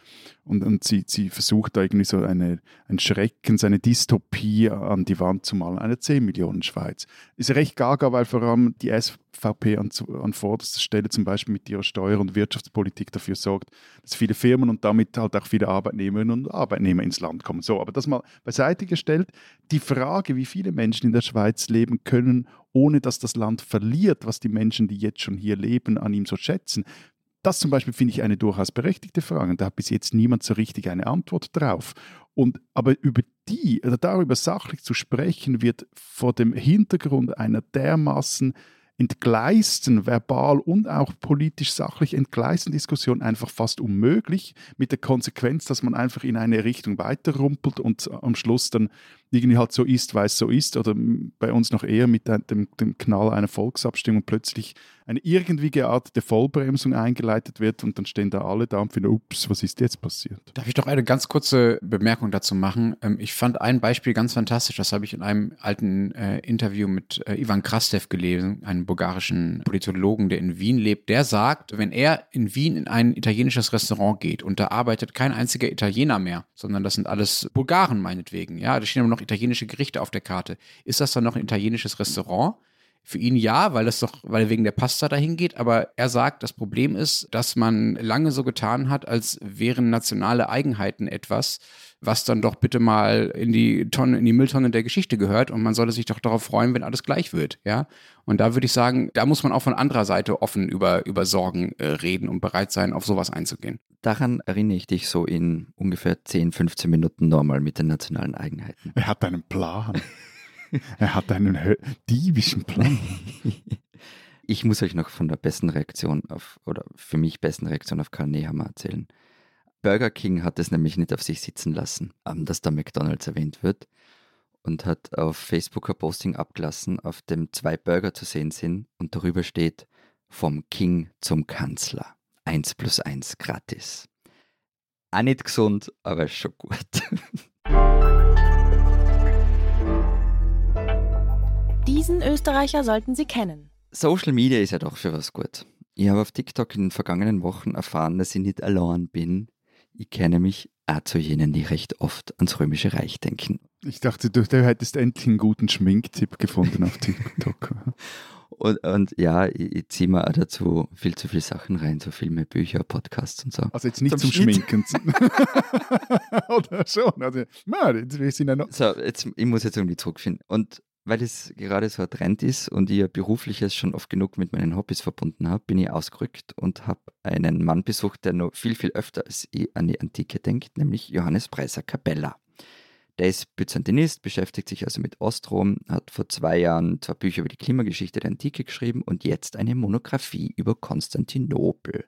und, und sie, sie versucht da irgendwie so eine, ein Schrecken, seine Dystopie an die Wand zu malen, eine 10 Millionen Schweiz. Ist recht gaga, weil vor allem die SVP VP an, an vorderster Stelle zum Beispiel mit ihrer Steuer- und Wirtschaftspolitik dafür sorgt, dass viele Firmen und damit halt auch viele Arbeitnehmerinnen und Arbeitnehmer ins Land kommen. So, aber das mal beiseite gestellt, die Frage, wie viele Menschen in der Schweiz leben können, ohne dass das Land verliert, was die Menschen, die jetzt schon hier leben, an ihm so schätzen, das zum Beispiel finde ich eine durchaus berechtigte Frage. Da hat bis jetzt niemand so richtig eine Antwort drauf. Und, aber über die, oder darüber sachlich zu sprechen, wird vor dem Hintergrund einer dermaßen entgleisten, verbal und auch politisch sachlich entgleisten Diskussion einfach fast unmöglich, mit der Konsequenz, dass man einfach in eine Richtung weiterrumpelt und am Schluss dann irgendwie halt so ist, weil es so ist, oder bei uns noch eher mit dem, dem Knall einer Volksabstimmung plötzlich eine irgendwie geartete Vollbremsung eingeleitet wird und dann stehen da alle da und finden, ups, was ist jetzt passiert? Darf ich doch eine ganz kurze Bemerkung dazu machen? Ähm, ich fand ein Beispiel ganz fantastisch, das habe ich in einem alten äh, Interview mit äh, Ivan Krastev gelesen, einem bulgarischen Politologen, der in Wien lebt. Der sagt, wenn er in Wien in ein italienisches Restaurant geht und da arbeitet kein einziger Italiener mehr, sondern das sind alles Bulgaren meinetwegen, ja, da stehen aber noch noch italienische Gerichte auf der Karte. Ist das dann noch ein italienisches Restaurant? Für ihn ja, weil es doch, weil wegen der Pasta dahin geht, aber er sagt, das Problem ist, dass man lange so getan hat, als wären nationale Eigenheiten etwas, was dann doch bitte mal in die Tonne, in die Mülltonne der Geschichte gehört und man sollte sich doch darauf freuen, wenn alles gleich wird, ja. Und da würde ich sagen, da muss man auch von anderer Seite offen über, über Sorgen äh, reden und bereit sein, auf sowas einzugehen. Daran erinnere ich dich so in ungefähr 10, 15 Minuten normal mit den nationalen Eigenheiten. Er hat einen Plan. er hat einen diebischen Plan. ich muss euch noch von der besten Reaktion auf, oder für mich besten Reaktion auf Karl Nehammer erzählen. Burger King hat es nämlich nicht auf sich sitzen lassen, ähm, dass da McDonalds erwähnt wird und hat auf Facebook ein Posting abgelassen, auf dem zwei Burger zu sehen sind und darüber steht vom King zum Kanzler. 1 plus 1 gratis. Auch nicht gesund, aber schon gut. Diesen Österreicher sollten Sie kennen. Social Media ist ja doch für was gut. Ich habe auf TikTok in den vergangenen Wochen erfahren, dass ich nicht allein bin, ich kenne mich auch zu jenen, die recht oft ans Römische Reich denken. Ich dachte, du, du hättest endlich einen guten Schminktipp gefunden auf TikTok. und, und, ja, ich, ich ziehe mir auch dazu viel zu viele Sachen rein, so Filme, Bücher, Podcasts und so. Also jetzt nicht zum, zum Schminken. Oder schon. Also, man, wir sind ja noch. So, jetzt, ich muss jetzt irgendwie zurückfinden. Und weil es gerade so ein Trend ist und ich ja berufliches schon oft genug mit meinen Hobbys verbunden habe, bin ich ausgerückt und habe einen Mann besucht, der noch viel, viel öfter als ich an die Antike denkt, nämlich Johannes Preiser Capella. Der ist Byzantinist, beschäftigt sich also mit Ostrom, hat vor zwei Jahren zwei Bücher über die Klimageschichte der Antike geschrieben und jetzt eine Monographie über Konstantinopel.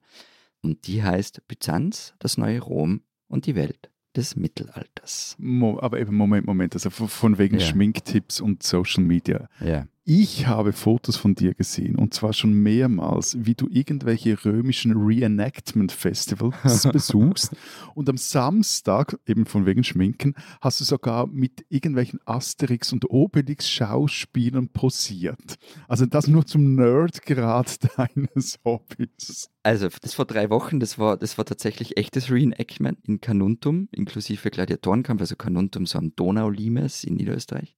Und die heißt Byzanz, das neue Rom und die Welt des Mittelalters. Mo aber eben, Moment, Moment, also von wegen ja. Schminktipps und Social Media. Ja. Ich habe Fotos von dir gesehen und zwar schon mehrmals, wie du irgendwelche römischen Reenactment-Festivals besuchst und am Samstag, eben von wegen Schminken, hast du sogar mit irgendwelchen Asterix- und Obelix-Schauspielern posiert. Also das nur zum Nerdgrad deines Hobbys. Also das vor drei Wochen, das war, das war tatsächlich echtes Reenactment in Canuntum, inklusive Gladiatorenkampf, also Canuntum so am Donaulimes in Niederösterreich.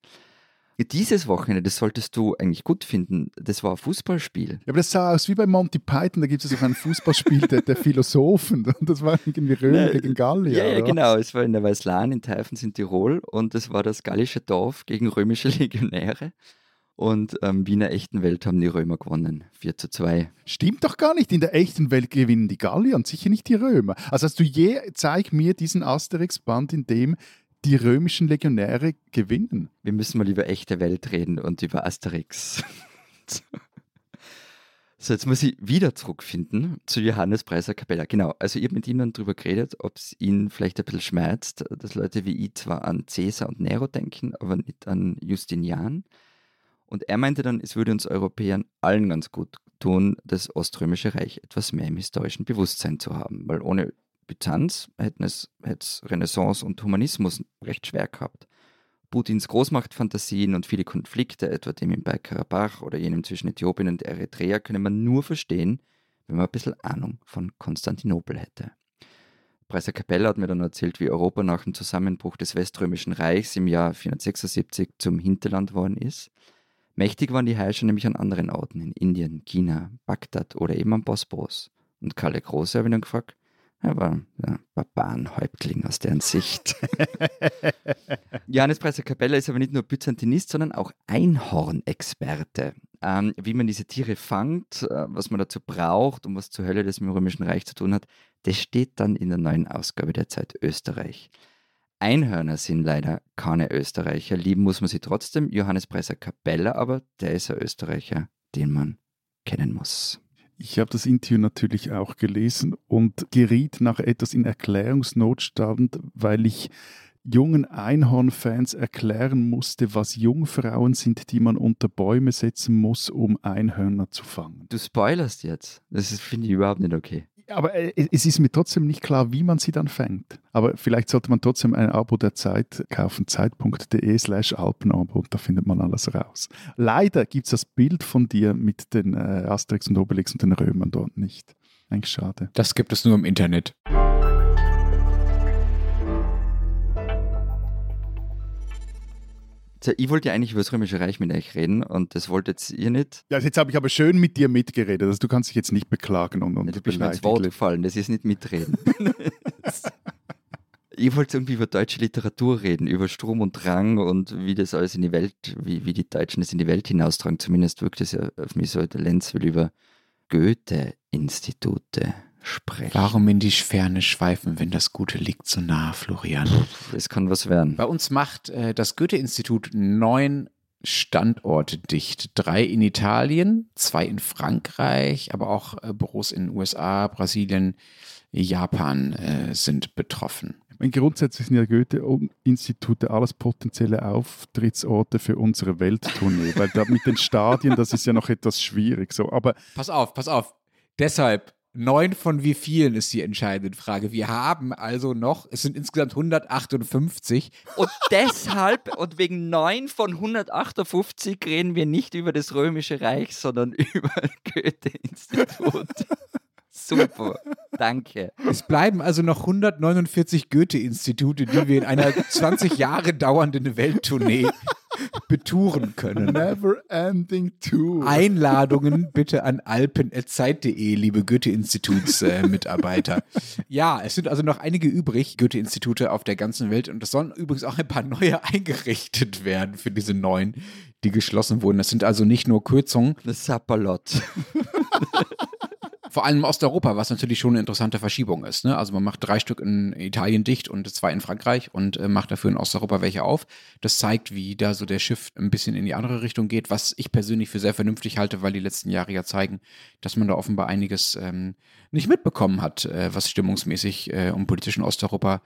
Dieses Wochenende, das solltest du eigentlich gut finden, das war ein Fußballspiel. Ja, aber das sah aus wie bei Monty Python, da gibt es auch ein Fußballspiel der, der Philosophen und das war irgendwie Römer gegen Gallier. Ja, ja, genau. Es war in der Weißlan in Teifens in Tirol und es war das gallische Dorf gegen römische Legionäre. Und wie in der echten Welt haben die Römer gewonnen. 4 zu 2. Stimmt doch gar nicht. In der echten Welt gewinnen die Gallier und sicher nicht die Römer. Also hast du je, zeig mir diesen Asterix-Band, in dem die römischen Legionäre gewinnen. Wir müssen mal über echte Welt reden und über Asterix. so, jetzt muss ich wieder zurückfinden zu Johannes Preiser Capella. Genau, also ich habe mit ihm dann darüber geredet, ob es ihn vielleicht ein bisschen schmerzt, dass Leute wie ich zwar an Caesar und Nero denken, aber nicht an Justinian. Und er meinte dann, es würde uns Europäern allen ganz gut tun, das Oströmische Reich etwas mehr im historischen Bewusstsein zu haben, weil ohne Byzanz hätten es, hätte es Renaissance und Humanismus recht schwer gehabt. Putins Großmachtfantasien und viele Konflikte, etwa dem im Bergkarabach oder jenem zwischen Äthiopien und Eritrea, können man nur verstehen, wenn man ein bisschen Ahnung von Konstantinopel hätte. Preiser Capella hat mir dann erzählt, wie Europa nach dem Zusammenbruch des Weströmischen Reichs im Jahr 476 zum Hinterland worden ist. Mächtig waren die Herrscher nämlich an anderen Orten, in Indien, China, Bagdad oder eben am Bosporus. Und Karl der Große habe ich dann gefragt, er war ein Barbarenhäuptling aus deren Sicht. Johannes Preiser Capella ist aber nicht nur Byzantinist, sondern auch Einhornexperte. Ähm, wie man diese Tiere fangt, äh, was man dazu braucht und was zur Hölle das dem Römischen Reich zu tun hat, das steht dann in der neuen Ausgabe der Zeit Österreich. Einhörner sind leider keine Österreicher. Lieben muss man sie trotzdem. Johannes Preiser Capella aber, der ist ein Österreicher, den man kennen muss. Ich habe das Interview natürlich auch gelesen und geriet nach etwas in Erklärungsnotstand, weil ich jungen Einhornfans erklären musste, was Jungfrauen sind, die man unter Bäume setzen muss, um Einhörner zu fangen. Du spoilerst jetzt. Das finde ich überhaupt nicht okay. Aber äh, es ist mir trotzdem nicht klar, wie man sie dann fängt. Aber vielleicht sollte man trotzdem ein Abo der Zeit kaufen, zeit.de slash Alpenabo und da findet man alles raus. Leider gibt es das Bild von dir mit den äh, Asterix und Obelix und den Römern dort nicht. Eigentlich schade. Das gibt es nur im Internet. Ich wollte ja eigentlich über das Römische Reich mit euch reden und das wolltet ihr nicht. Ja, jetzt habe ich aber schön mit dir mitgeredet. Also du kannst dich jetzt nicht beklagen und, und Du bist mir ins Wort gefallen, das ist nicht mitreden. ich wollte irgendwie über deutsche Literatur reden, über Strom und Drang und wie das alles in die Welt, wie, wie die Deutschen das in die Welt hinaustragen. Zumindest wirkt es ja auf mich so, der Lenz will über Goethe-Institute sprechen. Warum in die Ferne schweifen, wenn das Gute liegt so nah, Florian? Das kann was werden. Bei uns macht äh, das Goethe-Institut neun Standorte dicht. Drei in Italien, zwei in Frankreich, aber auch äh, Büros in den USA, Brasilien, Japan äh, sind betroffen. Meine, grundsätzlich sind ja Goethe-Institute alles potenzielle Auftrittsorte für unsere Welttournee, weil da mit den Stadien, das ist ja noch etwas schwierig. So. Aber Pass auf, pass auf. Deshalb, neun von wie vielen ist die entscheidende Frage. Wir haben also noch, es sind insgesamt 158. Und deshalb und wegen 9 von 158 reden wir nicht über das Römische Reich, sondern über Goethe-Institut. Super, danke. Es bleiben also noch 149 Goethe-Institute, die wir in einer 20 Jahre dauernden Welttournee betouren können. never ending tour. Einladungen bitte an alpen.zeit.de, liebe Goethe-Instituts-Mitarbeiter. ja, es sind also noch einige übrig, Goethe-Institute auf der ganzen Welt. Und es sollen übrigens auch ein paar neue eingerichtet werden für diese neuen, die geschlossen wurden. Das sind also nicht nur Kürzungen, Das Sapperlot. vor allem Osteuropa, was natürlich schon eine interessante Verschiebung ist. Ne? Also man macht drei Stück in Italien dicht und zwei in Frankreich und äh, macht dafür in Osteuropa welche auf. Das zeigt, wie da so der Schiff ein bisschen in die andere Richtung geht, was ich persönlich für sehr vernünftig halte, weil die letzten Jahre ja zeigen, dass man da offenbar einiges ähm, nicht mitbekommen hat, äh, was stimmungsmäßig äh, um politischen Osteuropa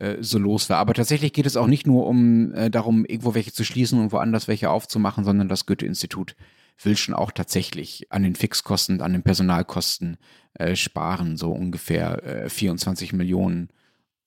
äh, so los war. Aber tatsächlich geht es auch nicht nur um äh, darum, irgendwo welche zu schließen und woanders welche aufzumachen, sondern das Goethe-Institut will schon auch tatsächlich an den Fixkosten, an den Personalkosten äh, sparen. So ungefähr äh, 24 Millionen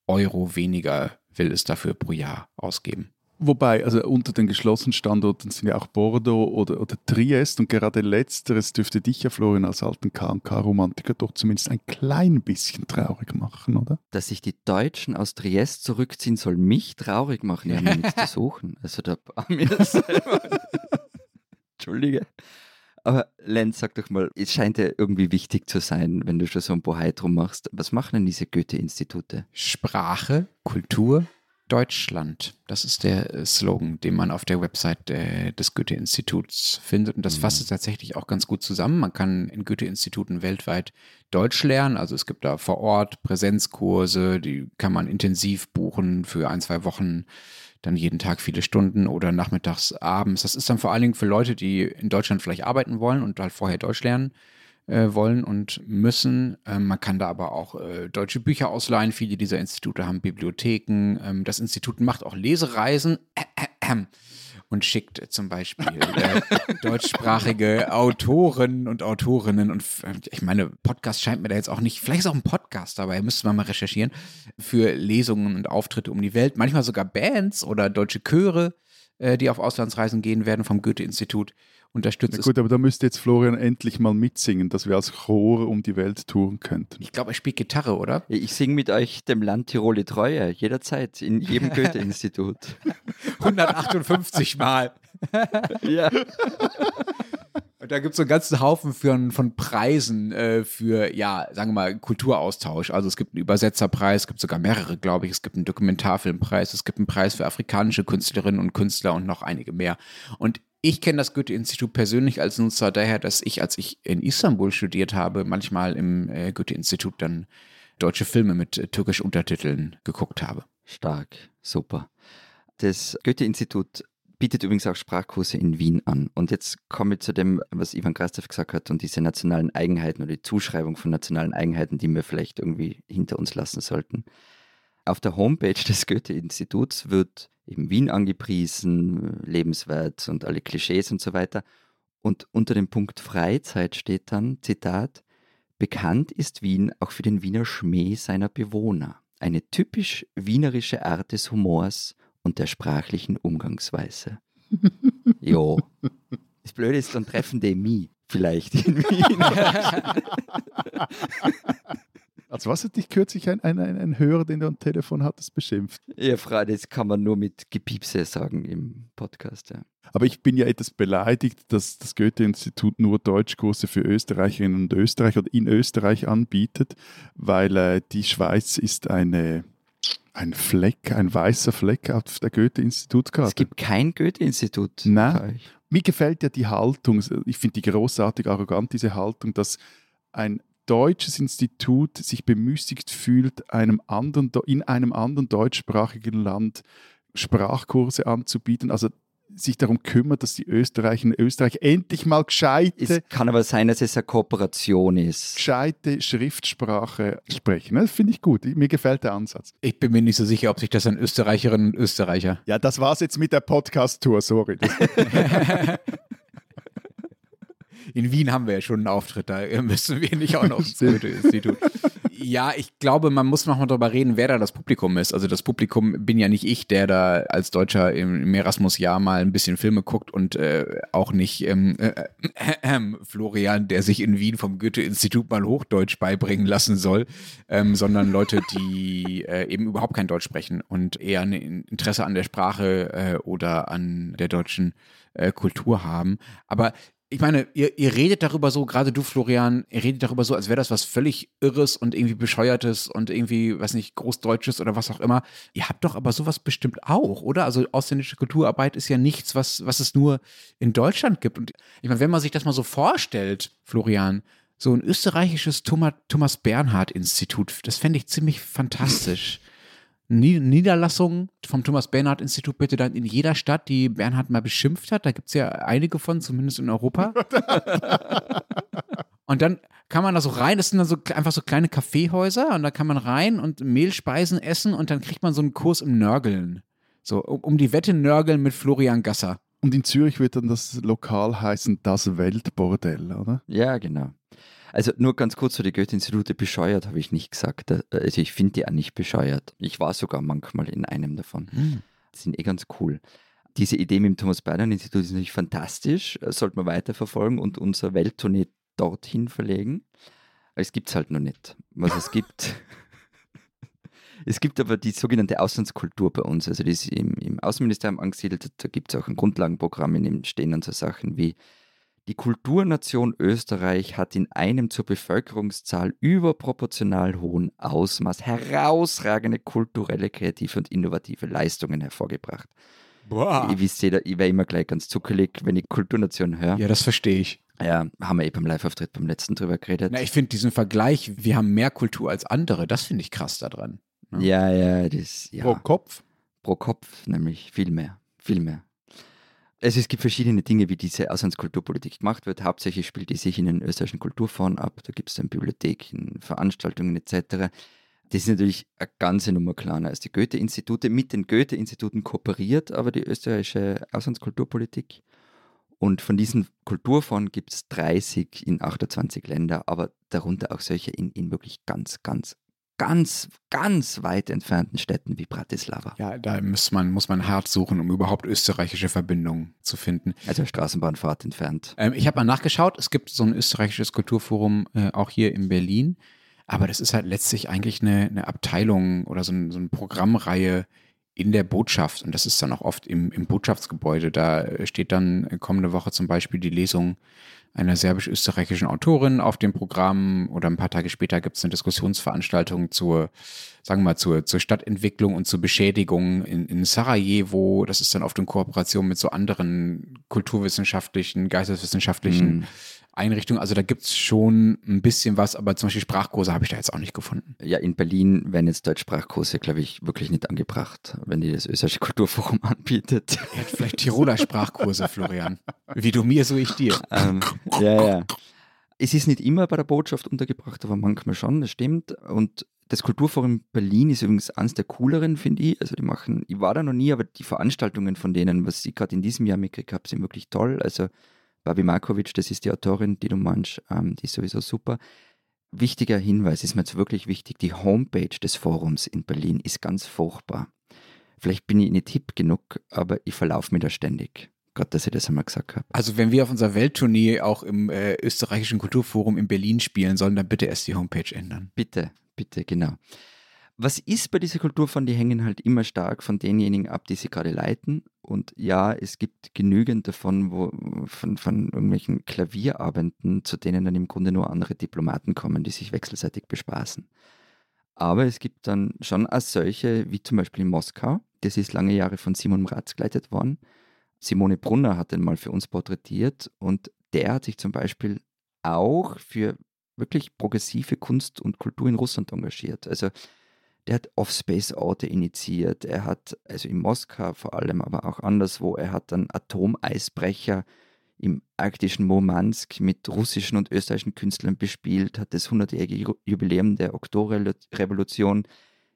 Euro weniger will es dafür pro Jahr ausgeben. Wobei, also unter den geschlossenen Standorten sind ja auch Bordeaux oder, oder Triest und gerade letzteres dürfte dich ja, Florian, als alten K&K-Romantiker doch zumindest ein klein bisschen traurig machen, oder? Dass sich die Deutschen aus Triest zurückziehen, soll mich traurig machen. Die haben ja nichts zu suchen. Also da haben wir das selber. Entschuldige. Aber Lenz, sag doch mal, es scheint ja irgendwie wichtig zu sein, wenn du schon so ein Bohai drum machst. Was machen denn diese Goethe-Institute? Sprache, Kultur, Deutschland. Das ist der äh, Slogan, den man auf der Website äh, des Goethe-Instituts findet. Und das Mhm. fasst es tatsächlich auch ganz gut zusammen. Man kann in Goethe-Instituten weltweit Deutsch lernen. Also es gibt da vor Ort Präsenzkurse, die kann man intensiv buchen für ein, zwei Wochen. Dann jeden Tag viele Stunden oder nachmittags, abends. Das ist dann vor allen Dingen für Leute, die in Deutschland vielleicht arbeiten wollen und halt vorher Deutsch lernen äh, wollen und müssen. Ähm, man kann da aber auch äh, deutsche Bücher ausleihen. Viele dieser Institute haben Bibliotheken. Ähm, das Institut macht auch Lesereisen und schickt äh, zum Beispiel äh, deutschsprachige Autoren und Autorinnen und f- ich meine, Podcast scheint mir da jetzt auch nicht, vielleicht ist auch ein Podcast dabei, müsste man mal recherchieren, für Lesungen und Auftritte um die Welt. Manchmal sogar Bands oder deutsche Chöre, äh, die auf Auslandsreisen gehen werden vom Goethe-Institut unterstützt. Na gut, aber da müsste jetzt Florian endlich mal mitsingen, dass wir als Chor um die Welt touren könnten. Ich glaube, er spielt Gitarre, oder? Ich singe mit euch dem Land Tirol Treue, jederzeit, in jedem Goethe-Institut. 158 Mal. ja. Und da gibt es so einen ganzen Haufen von, von Preisen äh, für, ja, sagen wir mal, Kulturaustausch. Also es gibt einen Übersetzerpreis, es gibt sogar mehrere, glaube ich. Es gibt einen Dokumentarfilmpreis, es gibt einen Preis für afrikanische Künstlerinnen und Künstler und noch einige mehr. Und ich kenne das Goethe-Institut persönlich als Nutzer daher, dass ich, als ich in Istanbul studiert habe, manchmal im äh, Goethe-Institut dann deutsche Filme mit äh, türkisch Untertiteln geguckt habe. Stark, super. Das Goethe-Institut bietet übrigens auch Sprachkurse in Wien an. Und jetzt komme ich zu dem, was Ivan Krastev gesagt hat und diese nationalen Eigenheiten oder die Zuschreibung von nationalen Eigenheiten, die wir vielleicht irgendwie hinter uns lassen sollten. Auf der Homepage des Goethe-Instituts wird eben Wien angepriesen, lebenswert und alle Klischees und so weiter. Und unter dem Punkt Freizeit steht dann, Zitat, bekannt ist Wien auch für den Wiener Schmäh seiner Bewohner. Eine typisch wienerische Art des Humors und der sprachlichen Umgangsweise. jo. Das Blöde ist, dann treffen die mich vielleicht in Wien. Also was hat dich kürzlich ein, ein, ein, ein Hörer, den du am Telefon hattest, beschimpft? ja, Frau, das kann man nur mit Gepiepse sagen im Podcast. Ja. Aber ich bin ja etwas beleidigt, dass das Goethe-Institut nur Deutschkurse für Österreicherinnen und Österreicher oder in Österreich anbietet, weil äh, die Schweiz ist eine, ein Fleck, ein weißer Fleck auf der Es Goethe-Institutskarte. gibt kein Goethe-Institut. Nein. Mir gefällt ja die Haltung, ich finde die großartig arrogant, diese Haltung, dass ein deutsches Institut sich bemüßigt fühlt, einem anderen, in einem anderen deutschsprachigen Land Sprachkurse anzubieten, also sich darum kümmert, dass die Österreicher und Österreich endlich mal gescheite, Es kann aber sein, dass es eine Kooperation ist. gescheite Schriftsprache sprechen. Das finde ich gut. Mir gefällt der Ansatz. Ich bin mir nicht so sicher, ob sich das an Österreicherinnen und Österreicher Ja, das war's jetzt mit der Podcast-Tour, sorry. In Wien haben wir ja schon einen Auftritt, da müssen wir nicht auch noch ins Goethe-Institut. Ja, ich glaube, man muss noch mal darüber reden, wer da das Publikum ist. Also das Publikum bin ja nicht ich, der da als Deutscher im, Erasmus-Jahr mal ein bisschen Filme guckt und äh, auch nicht ähm, äh, äh, äh, Florian, der sich in Wien vom Goethe-Institut mal Hochdeutsch beibringen lassen soll, ähm, sondern Leute, die äh, eben überhaupt kein Deutsch sprechen und eher ein Interesse an der Sprache äh, oder an der deutschen Kultur haben. Aber ich meine, ihr, ihr redet darüber so, gerade du, Florian, ihr redet darüber so, als wäre das was völlig Irres und irgendwie Bescheuertes und irgendwie, weiß nicht, Großdeutsches oder was auch immer. Ihr habt doch aber sowas bestimmt auch, oder? Also ausländische Kulturarbeit ist ja nichts, was, was es nur in Deutschland gibt. Und ich meine, wenn man sich das mal so vorstellt, Florian, so ein österreichisches Thomas, Thomas Bernhard-Institut, das fände ich ziemlich fantastisch. Nie- Niederlassung vom Thomas Bernhard Institut bitte dann in jeder Stadt, die Bernhard mal beschimpft hat. Da gibt es ja einige von, zumindest in Europa. und dann kann man da so rein, das sind dann so einfach so kleine Kaffeehäuser und da kann man rein und Mehlspeisen essen und dann kriegt man so einen Kurs im Nörgeln. So, um, um die Wette nörgeln mit Florian Gasser. und in Zürich wird dann das Lokal heißen Das Weltbordell, oder? Ja, genau. Also nur ganz kurz zu die Goethe-Institute bescheuert, habe ich nicht gesagt. Also ich finde die auch nicht bescheuert. Ich war sogar manchmal in einem davon. Die sind eh ganz cool. Diese Idee mit dem Thomas Bernhard Institut ist natürlich fantastisch, äh, sollte man weiterverfolgen und unser Welttournee dorthin verlegen. Es gibt es halt noch nicht. Was es gibt. Es gibt aber die sogenannte Auslandskultur bei uns. Also die ist im, im Außenministerium angesiedelt. Da gibt es auch ein Grundlagenprogramm, in dem stehen dann so Sachen wie die Kulturnation Österreich hat in einem zur Bevölkerungszahl überproportional hohen Ausmaß herausragende kulturelle, kreative und innovative Leistungen hervorgebracht. Boah. Ich wisst jeder, ich wäre immer gleich ganz zuckelig, wenn ich Kulturnation höre. Ja, das verstehe ich. Ja, haben wir eh beim Live-Auftritt beim letzten drüber geredet. Na, ich finde diesen Vergleich, wir haben mehr Kultur als andere, das finde ich krass daran. ja, ja, das, ja. Pro Kopf. pro Kopf nämlich viel mehr, viel mehr. Also es gibt verschiedene Dinge, wie diese Auslandskulturpolitik gemacht wird. Hauptsächlich spielt die sich in den österreichischen Kulturfonds ab. Da gibt es dann Bibliotheken, Veranstaltungen etc. Das ist natürlich eine ganze Nummer kleiner als die Goethe-Institute. Mit den Goethe-Instituten kooperiert aber die österreichische Auslandskulturpolitik. Und von diesen Kulturfonds gibt es 30 in 28 Länder, aber darunter auch solche in, in wirklich ganz, ganz, ganz, ganz weit entfernten Städten wie Bratislava. Ja, da muss man, muss man hart suchen, um überhaupt österreichische Verbindungen zu finden. Also Straßenbahnfahrt entfernt. Ähm, ich habe mal nachgeschaut, es gibt so ein österreichisches Kulturforum äh, auch hier in Berlin, aber das ist halt letztlich eigentlich eine, eine Abteilung oder so, ein, so eine Programmreihe in der Botschaft und das ist dann auch oft im, im Botschaftsgebäude. Da äh, steht dann kommende Woche zum Beispiel die Lesung einer serbisch-österreichischen Autorin auf dem Programm oder ein paar Tage später gibt es eine Diskussionsveranstaltung zur, sagen wir mal, zur, zur Stadtentwicklung und zur Beschädigung in, in Sarajevo. Das ist dann oft in Kooperation mit so anderen kulturwissenschaftlichen, geisteswissenschaftlichen Mhm. Einrichtungen. Also da gibt es schon ein bisschen was, aber zum Beispiel Sprachkurse habe ich da jetzt auch nicht gefunden. Ja, in Berlin werden jetzt Deutschsprachkurse, glaube ich, wirklich nicht angebracht, wenn die das österreichische Kulturforum anbietet. Hat vielleicht Tiroler Sprachkurse, Florian. Wie du mir, so ich dir. ähm, ja, ja. Es ist nicht immer bei der Botschaft untergebracht, aber manchmal schon, das stimmt. Und das Kulturforum Berlin ist übrigens eines der cooleren, finde ich. Also die machen, ich war da noch nie, aber die Veranstaltungen von denen, was ich gerade in diesem Jahr mitgekriegt habe, sind wirklich toll. Also Babi Markovic, das ist die Autorin, die du meinst, ähm, die ist sowieso super. Wichtiger Hinweis, ist mir jetzt wirklich wichtig, die Homepage des Forums in Berlin ist ganz furchtbar. Vielleicht bin ich nicht hip genug, aber ich verlaufe mich da ständig. Gott, dass ich das einmal gesagt habe. Also wenn wir auf unserer Welttournee auch im äh, österreichischen Kulturforum in Berlin spielen sollen, dann bitte erst die Homepage ändern. Bitte, bitte, genau. Was ist bei dieser Kulturfonds? Die hängen halt immer stark von denjenigen ab, die sie gerade leiten. Und ja, es gibt genügend davon, wo, von, von irgendwelchen Klavierabenden, zu denen dann im Grunde nur andere Diplomaten kommen, die sich wechselseitig bespaßen. Aber es gibt dann schon auch solche, wie zum Beispiel in Moskau. Das ist lange Jahre von Simon Mraz geleitet worden. Simone Brunner hat den mal für uns porträtiert und der hat sich zum Beispiel auch für wirklich progressive Kunst und Kultur in Russland engagiert. Also der hat Off-Space-Orte initiiert, er hat, also in Moskau vor allem, aber auch anderswo, er hat dann Atomeisbrecher im arktischen Murmansk mit russischen und österreichischen Künstlern bespielt, hat das 100-jährige Ju- Jubiläum der Oktoberrevolution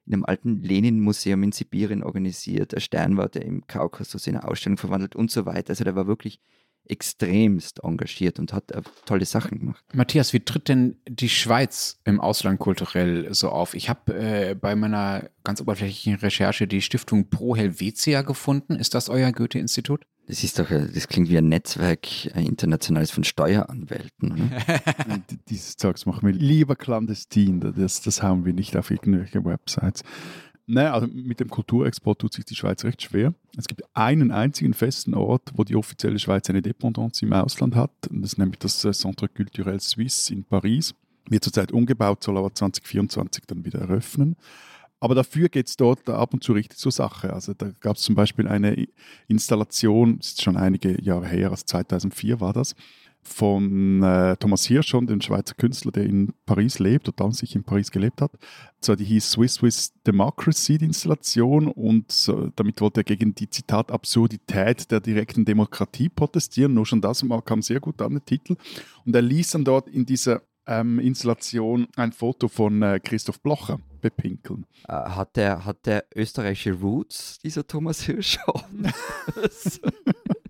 in einem alten Lenin-Museum in Sibirien organisiert, eine Sternwarte im Kaukasus in eine Ausstellung verwandelt und so weiter. Also der war wirklich extremst engagiert und hat äh, tolle Sachen gemacht. Matthias, wie tritt denn die Schweiz im Ausland kulturell so auf? Ich habe äh, bei meiner ganz oberflächlichen Recherche die Stiftung Pro Helvetia gefunden. Ist das euer Goethe-Institut? Das ist doch, äh, das klingt wie ein Netzwerk äh, internationales von Steueranwälten, Dieses Zeugs machen wir lieber clandestin. Das, das haben wir nicht auf irgendwelche Websites. Nein, also mit dem Kulturexport tut sich die Schweiz recht schwer. Es gibt einen einzigen festen Ort, wo die offizielle Schweiz eine Dependance im Ausland hat. Das ist nämlich das äh, Centre Culturel Suisse in Paris. Wird zurzeit umgebaut, soll aber 2024 dann wieder eröffnen. Aber dafür geht es dort ab und zu richtig zur Sache. Also da gab es zum Beispiel eine Installation, das ist schon einige Jahre her, also 2004 war das, von äh, Thomas Hirschon, dem Schweizer Künstler, der in Paris lebt oder dann sich in Paris gelebt hat. So, die hieß Swiss Swiss Democracy, die Installation, und so, damit wollte er gegen die Zitat Absurdität der direkten Demokratie protestieren. Nur schon das mal kam sehr gut an, der Titel. Und er ließ dann dort in dieser ähm, Installation ein Foto von äh, Christoph Blocher bepinkeln. Äh, Hat der, hat der österreichische Roots, dieser Thomas Hirsch?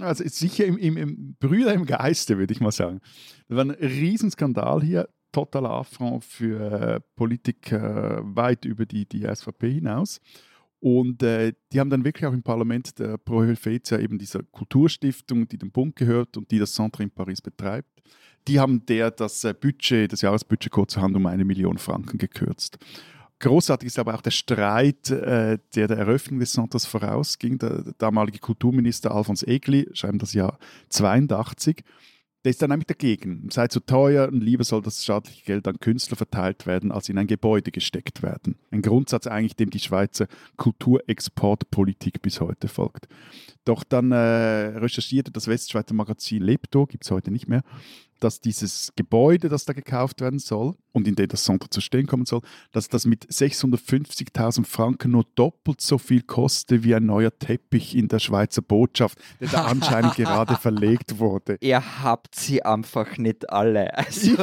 Also ist sicher im, im, im Brüder im Geiste, würde ich mal sagen. Das war ein Riesenskandal hier, totaler Affront für äh, Politiker weit über die, die SVP hinaus. Und äh, die haben dann wirklich auch im Parlament der Pro Helvetia, eben dieser Kulturstiftung, die dem Bund gehört und die das Centre in Paris betreibt, die haben der das äh, Budget, das Jahresbudget kurzerhand um eine Million Franken gekürzt. Großartig ist aber auch der Streit, äh, der der Eröffnung des Centers vorausging. Der, der damalige Kulturminister Alfons Egli, schreiben das Jahr 82, der ist dann nämlich dagegen. Sei zu teuer und lieber soll das staatliche Geld an Künstler verteilt werden, als in ein Gebäude gesteckt werden. Ein Grundsatz eigentlich, dem die Schweizer Kulturexportpolitik bis heute folgt. Doch dann äh, recherchierte das Westschweizer Magazin Lepto, gibt es heute nicht mehr, dass dieses Gebäude, das da gekauft werden soll und in dem das Center zu stehen kommen soll, dass das mit 650.000 Franken nur doppelt so viel kostet wie ein neuer Teppich in der Schweizer Botschaft, der da anscheinend gerade verlegt wurde. Ihr habt sie einfach nicht alle. Also,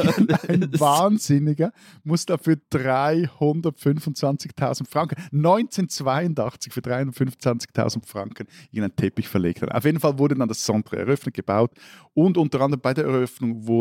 ein Wahnsinniger muss dafür 325.000 Franken, 1982 für 325.000 Franken in einen Teppich verlegt. Auf jeden Fall wurde dann das Centre eröffnet, gebaut und unter anderem bei der Eröffnung wurde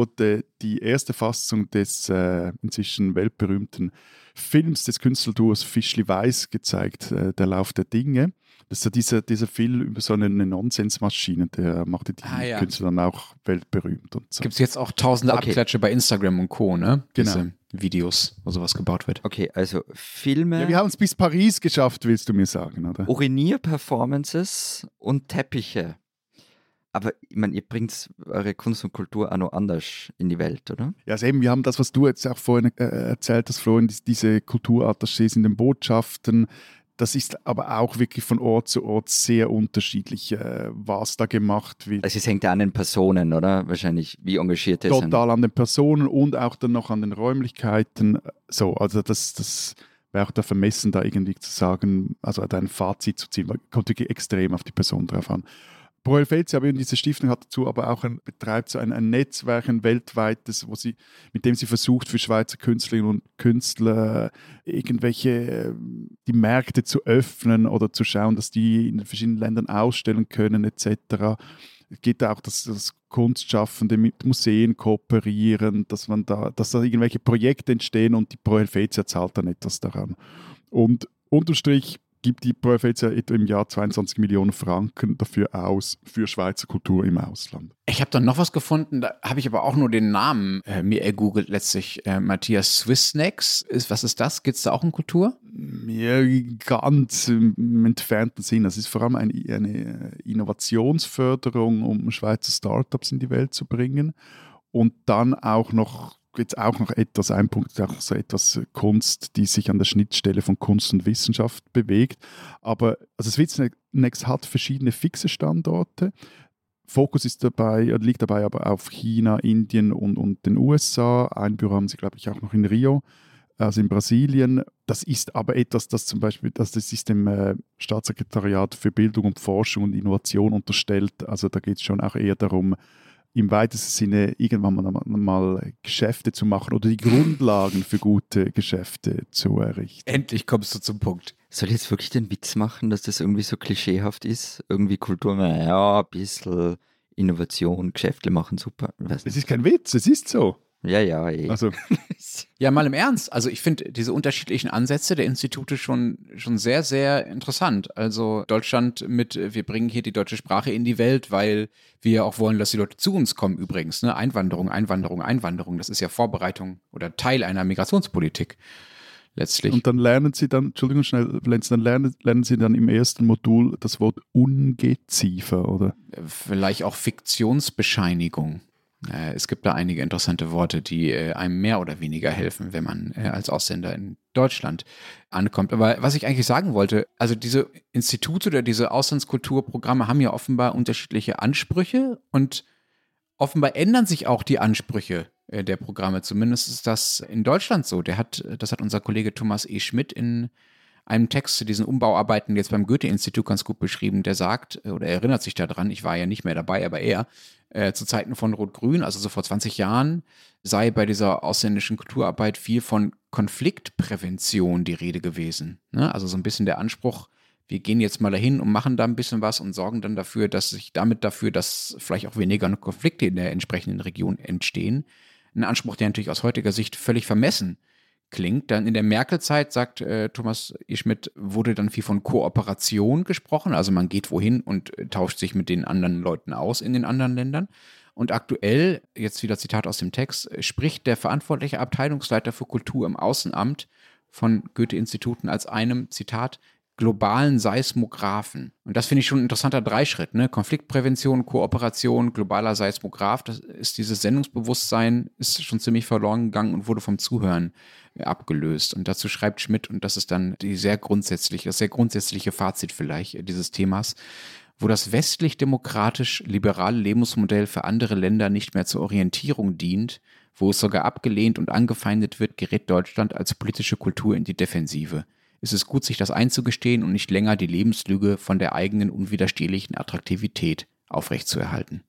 die erste Fassung des äh, inzwischen weltberühmten Films des Künstlerduos Fischli Weiß gezeigt, äh, Der Lauf der Dinge. Das ist ja dieser, dieser Film über so eine, eine Nonsensmaschine, der machte die Ah, ja. Künstler dann auch weltberühmt und so. Gibt es jetzt auch tausende Okay. Abklatsche bei Instagram und Co., ne? Genau. Diese Videos, wo sowas gebaut wird. okay, also Filme, Ja, wir haben es bis Paris geschafft, willst du mir sagen, oder? Urinierperformances und Teppiche. Aber ich meine, ihr bringt eure Kunst und Kultur auch noch anders in die Welt, oder? Ja, also eben, wir haben das, was du jetzt auch vorhin äh, erzählt hast, Florian, dies- diese Kulturattachés in den Botschaften. Das ist aber auch wirklich von Ort zu Ort sehr unterschiedlich, äh, was da gemacht wird. Also es hängt ja an den Personen, oder? Wahrscheinlich, wie engagiert ihr sind. Total an den Personen und auch dann noch an den Räumlichkeiten. So, also das, das wäre auch da vermessen, da irgendwie zu sagen, also da ein Fazit zu ziehen, weil kommt wirklich extrem auf die Person drauf an. Helvetia, aber eben diese Stiftung hat dazu aber auch ein, betreibt so ein, ein Netzwerk, ein weltweites, wo sie, mit dem sie versucht, für Schweizer Künstlerinnen und Künstler irgendwelche äh, die Märkte zu öffnen oder zu schauen, dass die in den verschiedenen Ländern ausstellen können, etc. Es geht auch, dass, dass Kunstschaffende mit Museen kooperieren, dass man da, dass da irgendwelche Projekte entstehen und die Pro Helvetia zahlt dann etwas daran. Und unterm Strich gibt die Pro Helvetia etwa im Jahr 22 Millionen Franken dafür aus, für Schweizer Kultur im Ausland. Ich habe dann noch was gefunden, da habe ich aber auch nur den Namen äh, mir ergoogelt letztlich. Äh, Matthias Swissnacks, ist, was ist das? Geht es da auch um Kultur? Ja, ganz im entfernten Sinn. Das ist vor allem eine, eine Innovationsförderung, um Schweizer Startups in die Welt zu bringen. Und dann auch noch, jetzt auch noch etwas, ein Punkt, auch so etwas Kunst, die sich an der Schnittstelle von Kunst und Wissenschaft bewegt. Aber also Swissnex hat verschiedene fixe Standorte. Fokus ist dabei, äh, liegt dabei aber auf China, Indien und, und den USA. Ein Büro haben sie, glaube ich, auch noch in Rio also in Brasilien. Das ist aber etwas, das zum Beispiel, das, das ist dem äh, Staatssekretariat für Bildung und Forschung und Innovation unterstellt. Also da geht es schon auch eher darum, im weitesten Sinne irgendwann mal, mal Geschäfte zu machen oder die Grundlagen für gute Geschäfte zu errichten. Endlich kommst du zum Punkt. Soll ich jetzt wirklich den Witz machen, dass das irgendwie so klischeehaft ist? Irgendwie Kultur, ja, ein bisschen Innovation, Geschäfte machen, super. Es ist kein Witz, es ist so. Ja, ja, eh. Also Ja, mal im Ernst. Also ich finde diese unterschiedlichen Ansätze der Institute schon, schon sehr, sehr interessant. Also Deutschland mit, wir bringen hier die deutsche Sprache in die Welt, weil wir auch wollen, dass die Leute zu uns kommen übrigens. Ne? Einwanderung, Einwanderung, Einwanderung. Das ist ja Vorbereitung oder Teil einer Migrationspolitik letztlich. und dann lernen Sie dann, Entschuldigung schnell, Lenz, dann lernen, lernen Sie dann im ersten Modul das Wort Ungeziefer, oder? Vielleicht auch Fiktionsbescheinigung. Äh, Es gibt da einige interessante Worte, die äh, einem mehr oder weniger helfen, wenn man äh, als Ausländer in Deutschland ankommt. Aber was ich eigentlich sagen wollte, also diese Institute oder diese Auslandskulturprogramme haben ja offenbar unterschiedliche Ansprüche und offenbar ändern sich auch die Ansprüche der Programme. Zumindest ist das in Deutschland so. Der hat, das hat unser Kollege Thomas E. Schmidt in einem Text zu diesen Umbauarbeiten jetzt beim Goethe-Institut ganz gut beschrieben, der sagt, äh, oder erinnert sich daran, ich war ja nicht mehr dabei, aber er, äh, zu Zeiten von Rot-Grün, also so vor 20 Jahren, sei bei dieser ausländischen Kulturarbeit viel von Konfliktprävention die Rede gewesen. Ne? Also so ein bisschen der Anspruch, wir gehen jetzt mal dahin und machen da ein bisschen was und sorgen dann dafür, dass sich damit dafür, dass vielleicht auch weniger Konflikte in der entsprechenden Region entstehen. Ein Anspruch, der natürlich aus heutiger Sicht völlig vermessen klingt. Dann in der Merkel-Zeit, sagt äh, Thomas E. Schmidt, wurde dann viel von Kooperation gesprochen. Also man geht wohin und äh, tauscht sich mit den anderen Leuten aus in den anderen Ländern. Und aktuell, jetzt wieder Zitat aus dem Text, spricht der verantwortliche Abteilungsleiter für Kultur im Außenamt von Goethe-Instituten als einem, Zitat, globalen Seismographen. Und das finde ich schon ein interessanter Dreischritt. Ne? Konfliktprävention, Kooperation, globaler Seismograph. Das ist dieses Sendungsbewusstsein, ist schon ziemlich verloren gegangen und wurde vom Zuhören äh, abgelöst. Und dazu schreibt Schmidt, und das ist dann die sehr grundsätzliche, das sehr grundsätzliche Fazit vielleicht äh, dieses Themas, wo das westlich-demokratisch-liberale Lebensmodell für andere Länder nicht mehr zur Orientierung dient, wo es sogar abgelehnt und angefeindet wird, gerät Deutschland als politische Kultur in die Defensive. Es ist gut, sich das einzugestehen und nicht länger die Lebenslüge von der eigenen unwiderstehlichen Attraktivität aufrechtzuerhalten.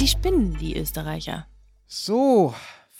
Die spinnen, die Österreicher. So,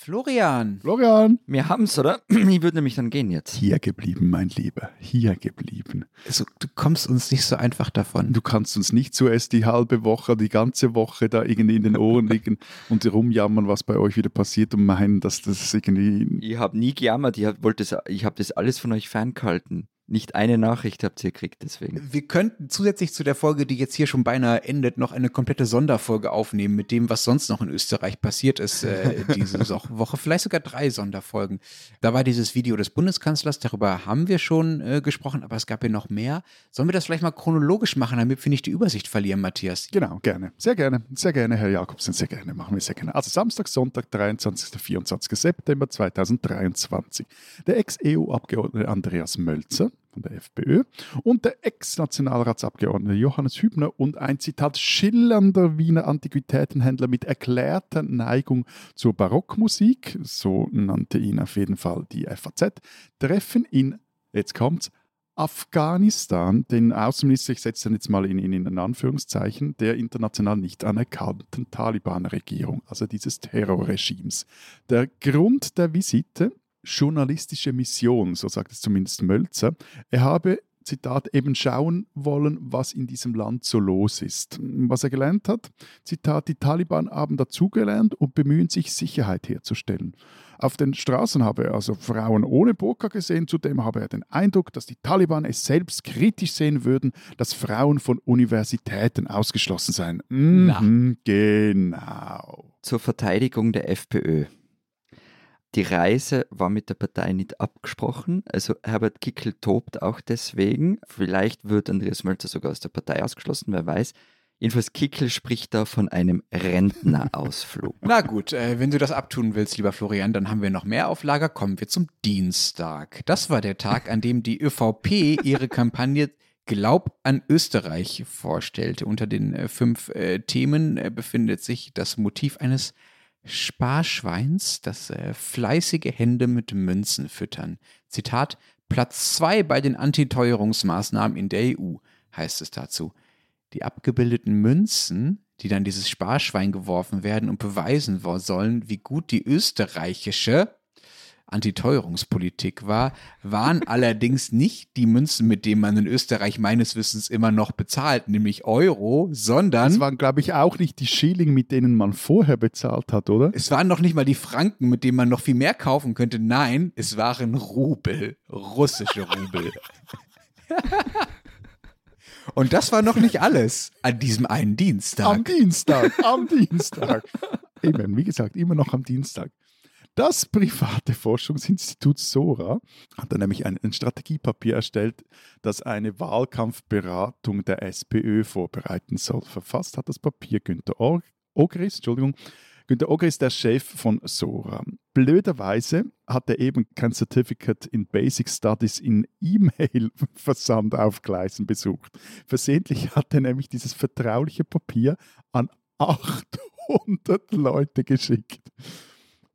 Florian. Florian! Wir haben's, oder? Ich würde nämlich dann gehen jetzt. Hier geblieben, mein Lieber. Hier geblieben. Also, du kommst uns nicht so einfach davon. Du kannst uns nicht zuerst die halbe Woche, die ganze Woche da irgendwie in den Ohren liegen und rumjammern, was bei euch wieder passiert und meinen, dass das irgendwie. Ich habe nie gejammert, ich habe hab das alles von euch ferngehalten. Nicht eine Nachricht habt ihr gekriegt, deswegen. Wir könnten zusätzlich zu der Folge, die jetzt hier schon beinahe endet, noch eine komplette Sonderfolge aufnehmen mit dem, was sonst noch in Österreich passiert ist äh, diese Woche. Vielleicht sogar drei Sonderfolgen. Da war dieses Video des Bundeskanzlers, darüber haben wir schon äh, gesprochen, aber es gab ja noch mehr. Sollen wir das vielleicht mal chronologisch machen, damit wir nicht die Übersicht verlieren, Matthias? Genau, gerne. Sehr gerne. Sehr gerne, Herr Jakobsen. Sehr gerne. Machen wir sehr gerne. Also Samstag, Sonntag, 23. 24. September 2023. Der Ex-EU-Abgeordnete Andreas Mölzer von der FPÖ und der Ex-Nationalratsabgeordnete Johannes Hübner und ein Zitat schillernder Wiener Antiquitätenhändler mit erklärter Neigung zur Barockmusik, so nannte ihn auf jeden Fall die FAZ, treffen in, jetzt kommt's, Afghanistan, den Außenminister, ich setze den jetzt mal in, in, in Anführungszeichen, der international nicht anerkannten Taliban-Regierung, also dieses Terrorregimes. Der Grund der Visite, journalistische Mission, so sagt es zumindest Mölzer, er habe Zitat, eben schauen wollen, was in diesem Land so los ist. Was er gelernt hat, Zitat, die Taliban haben dazugelernt und bemühen sich, Sicherheit herzustellen. Auf den Straßen habe er also Frauen ohne Burka gesehen, zudem habe er den Eindruck, dass die Taliban es selbst kritisch sehen würden, dass Frauen von Universitäten ausgeschlossen seien. Mhm, genau. Zur Verteidigung der FPÖ. Die Reise war mit der Partei nicht abgesprochen. Also Herbert Kickel tobt auch deswegen. Vielleicht wird Andreas Mölzer sogar aus der Partei ausgeschlossen, wer weiß. Jedenfalls Kickel spricht da von einem Rentnerausflug. Na gut, äh, wenn du das abtun willst, lieber Florian, dann haben wir noch mehr auf Lager. Kommen wir zum Dienstag. Das war der Tag, an dem die ÖVP ihre Kampagne Glaub an Österreich vorstellte. Unter den äh, fünf äh, Themen äh, befindet sich das Motiv eines Sparschweins, das äh, fleißige Hände mit Münzen füttern. Zitat: Platz zwei bei den Antiteuerungsmaßnahmen in der EU, heißt es dazu. Die abgebildeten Münzen, die dann dieses Sparschwein geworfen werden und beweisen sollen, wie gut die österreichische Antiteuerungspolitik war, waren allerdings nicht die Münzen, mit denen man in Österreich meines Wissens immer noch bezahlt, nämlich Euro, sondern Das waren, glaube ich, auch nicht die Schilling, mit denen man vorher bezahlt hat, oder? es waren noch nicht mal die Franken, mit denen man noch viel mehr kaufen könnte. Nein, es waren Rubel, russische Rubel. Und das war noch nicht alles an diesem einen Am Dienstag. Dienstag, am Dienstag. Eben, wie gesagt, immer noch am Dienstag. Das private Forschungsinstitut SORA hat dann nämlich ein, ein Strategiepapier erstellt, das eine Wahlkampfberatung der SPÖ vorbereiten soll. Verfasst hat das Papier Günter Ogris, Entschuldigung. Günter Ogris, der Chef von SORA. Blöderweise hat er eben kein Certificate in Basic Studies in E-Mail-Versand auf Gleisen besucht. Versehentlich hat er nämlich dieses vertrauliche Papier an 800 Leute geschickt.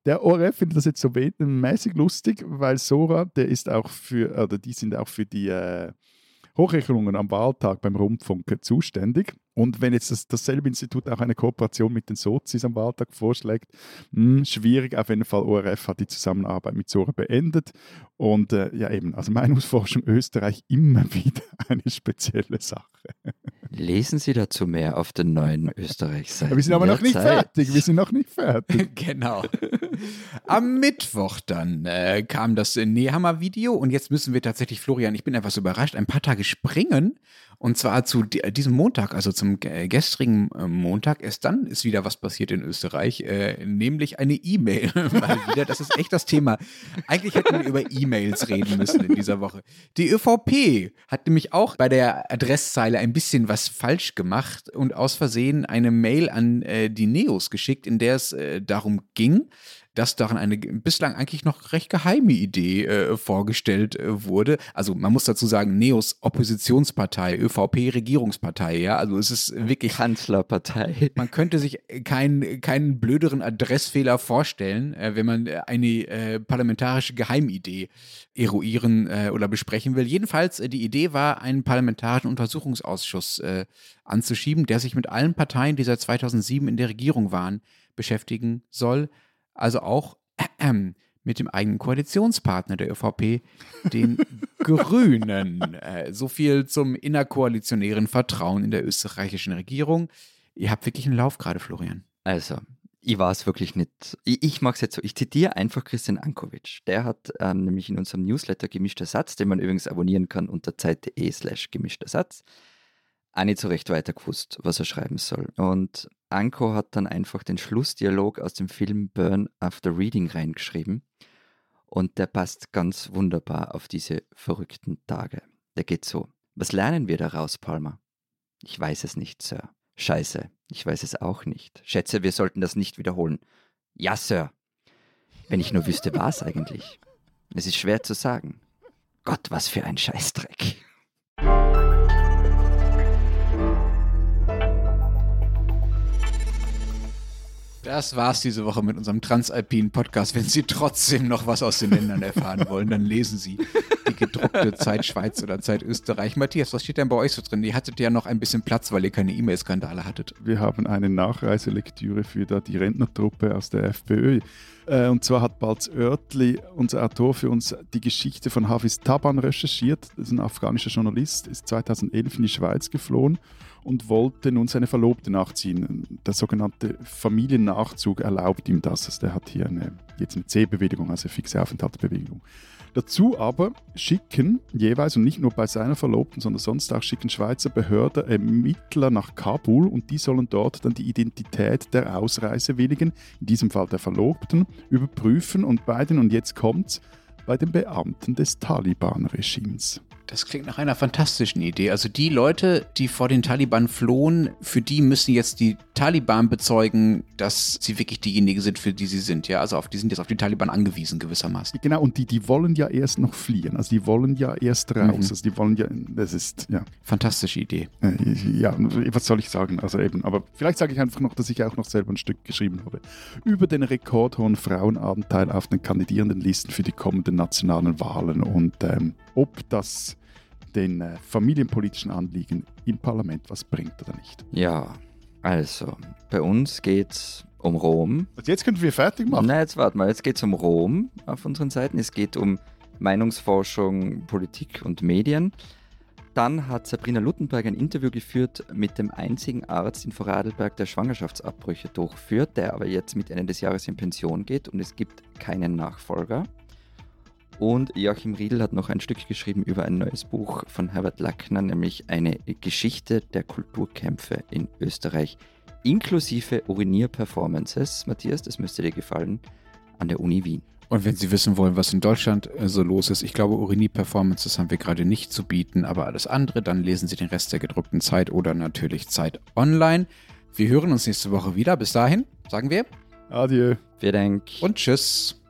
Der ORF findet das jetzt so mäßig lustig, weil Sora, der ist auch für, oder die sind auch für die äh, Hochrechnungen am Wahltag beim Rundfunk zuständig. Und wenn jetzt das, dasselbe Institut auch eine Kooperation mit den Sozis am Wahltag vorschlägt, mh, schwierig. Auf jeden Fall, ORF hat die Zusammenarbeit mit Sora beendet. Und äh, ja eben, also Meinungsforschung Österreich immer wieder eine spezielle Sache. Lesen Sie dazu mehr auf der neuen Österreich-Seite. Wir sind aber noch nicht Jederzeit. fertig. Wir sind noch nicht fertig. genau. Am Mittwoch dann äh, kam das äh, Nehammer-Video und jetzt müssen wir tatsächlich, Florian, ich bin etwas überrascht, ein paar Tage springen und zwar zu äh, diesem Montag, also zum äh, gestrigen äh, Montag. Erst dann ist wieder was passiert in Österreich, äh, nämlich eine E-Mail. Das ist echt das Thema. Eigentlich hätten wir über E-Mails reden müssen in dieser Woche. Die ÖVP hat nämlich auch bei der Adresszeile ein bisschen was falsch gemacht und aus Versehen eine Mail an äh, die Neos geschickt, in der es äh, darum ging, dass darin eine bislang eigentlich noch recht geheime Idee äh, vorgestellt äh, wurde. Also man muss dazu sagen, Neos Oppositionspartei, ÖVP-Regierungspartei, ja. Also es ist wirklich Kanzlerpartei. man könnte sich keinen, keinen blöderen Adressfehler vorstellen, äh, wenn man äh, eine äh, parlamentarische Geheimidee eruieren äh, oder besprechen will. Jedenfalls, die Idee war, einen parlamentarischen Untersuchungsausschuss anzuschieben, der sich mit allen Parteien, die seit 2007 in der Regierung waren, beschäftigen soll. Also auch mit dem eigenen Koalitionspartner der ÖVP, den Grünen. Äh, so viel zum innerkoalitionären Vertrauen in der österreichischen Regierung. Ihr habt wirklich einen Lauf gerade, Florian. Also, ich war es wirklich nicht. Ich, ich mache es jetzt so. Ich zitiere einfach Christian Ankovic. Der hat ähm, nämlich in unserem Newsletter gemischter Satz, den man übrigens abonnieren kann unter zeit.de slash gemischter Satz, auch nicht so recht weiter gewusst, was er schreiben soll. Und Anko hat dann einfach den Schlussdialog aus dem Film Burn After Reading reingeschrieben. Und der passt ganz wunderbar auf diese verrückten Tage. Der geht so. Was lernen wir daraus, Palmer? Ich weiß es nicht, Sir. Scheiße, ich weiß es auch nicht. Schätze, wir sollten das nicht wiederholen. Ja, Sir. Wenn ich nur wüsste, was eigentlich. Es ist schwer zu sagen. Gott, was für ein Scheißdreck. Das war's diese Woche mit unserem Transalpinen Podcast. Wenn Sie trotzdem noch was aus den Ländern erfahren wollen, dann lesen Sie die gedruckte Zeit Schweiz oder Zeit Österreich. Matthias, was steht denn bei euch so drin? Ihr hattet ja noch ein bisschen Platz, weil ihr keine E-Mail-Skandale hattet. Wir haben eine Nachreiselektüre für die Rentnertruppe aus der FPÖ. Äh, Und zwar hat Balz Oertli, unser Autor, für uns die Geschichte von Hafiz Taban recherchiert. Das ist ein afghanischer Journalist, ist 2011 in die Schweiz geflohen und wollte nun seine Verlobte nachziehen. Der sogenannte Familiennachzug erlaubt ihm das. Also der hat hier eine, jetzt eine C-Bewilligung, also fixe Aufenthaltsbewilligung. Dazu aber schicken jeweils und nicht nur bei seiner Verlobten, sondern sonst auch schicken Schweizer Behörden Ermittler nach Kabul und die sollen dort dann die Identität der Ausreisewilligen, in diesem Fall der Verlobten, überprüfen und bei den, und jetzt kommt's, bei den Beamten des Taliban-Regimes. Das klingt nach einer fantastischen Idee. Also die Leute, die vor den Taliban flohen, für die müssen jetzt die Taliban bezeugen, dass sie wirklich diejenigen sind, für die sie sind. Ja, also auf, die sind jetzt auf die Taliban angewiesen gewissermaßen. Genau, und die, die wollen ja erst noch fliehen, also die wollen ja erst raus, Mhm. also die wollen ja, das ist, ja, Fantastische Idee. Äh, Ja, was soll ich sagen? Also eben, aber vielleicht sage ich einfach noch, dass ich auch noch selber ein Stück geschrieben habe über den rekordhohen Frauenanteil auf den kandidierenden Listen für die kommenden nationalen Wahlen und ähm, ob das den äh, familienpolitischen Anliegen im Parlament was bringt oder nicht. Ja, also, bei uns geht's um Rom. Also jetzt können wir fertig machen. Na, jetzt warte mal, jetzt geht's um Rom auf unseren Seiten. Es geht um Meinungsforschung, Politik und Medien. Dann hat Sabrina Luttenberg ein Interview geführt mit dem einzigen Arzt in Vorarlberg, der Schwangerschaftsabbrüche durchführt, der aber jetzt mit Ende des Jahres in Pension geht und es gibt keinen Nachfolger. Und Joachim Riedl hat noch ein Stück geschrieben über ein neues Buch von Herbert Lackner, nämlich eine Geschichte der Kulturkämpfe in Österreich, inklusive Urinier-Performances. Matthias, das müsste dir gefallen, an der Uni Wien. Und wenn Sie wissen wollen, was in Deutschland äh, so los ist, ich glaube, Urini-Performances haben wir gerade nicht zu bieten, aber alles andere, dann lesen Sie den Rest der gedruckten Zeit oder natürlich Zeit online. Wir hören uns nächste Woche wieder. Bis dahin sagen wir Adieu. Vielen Dank. und tschüss.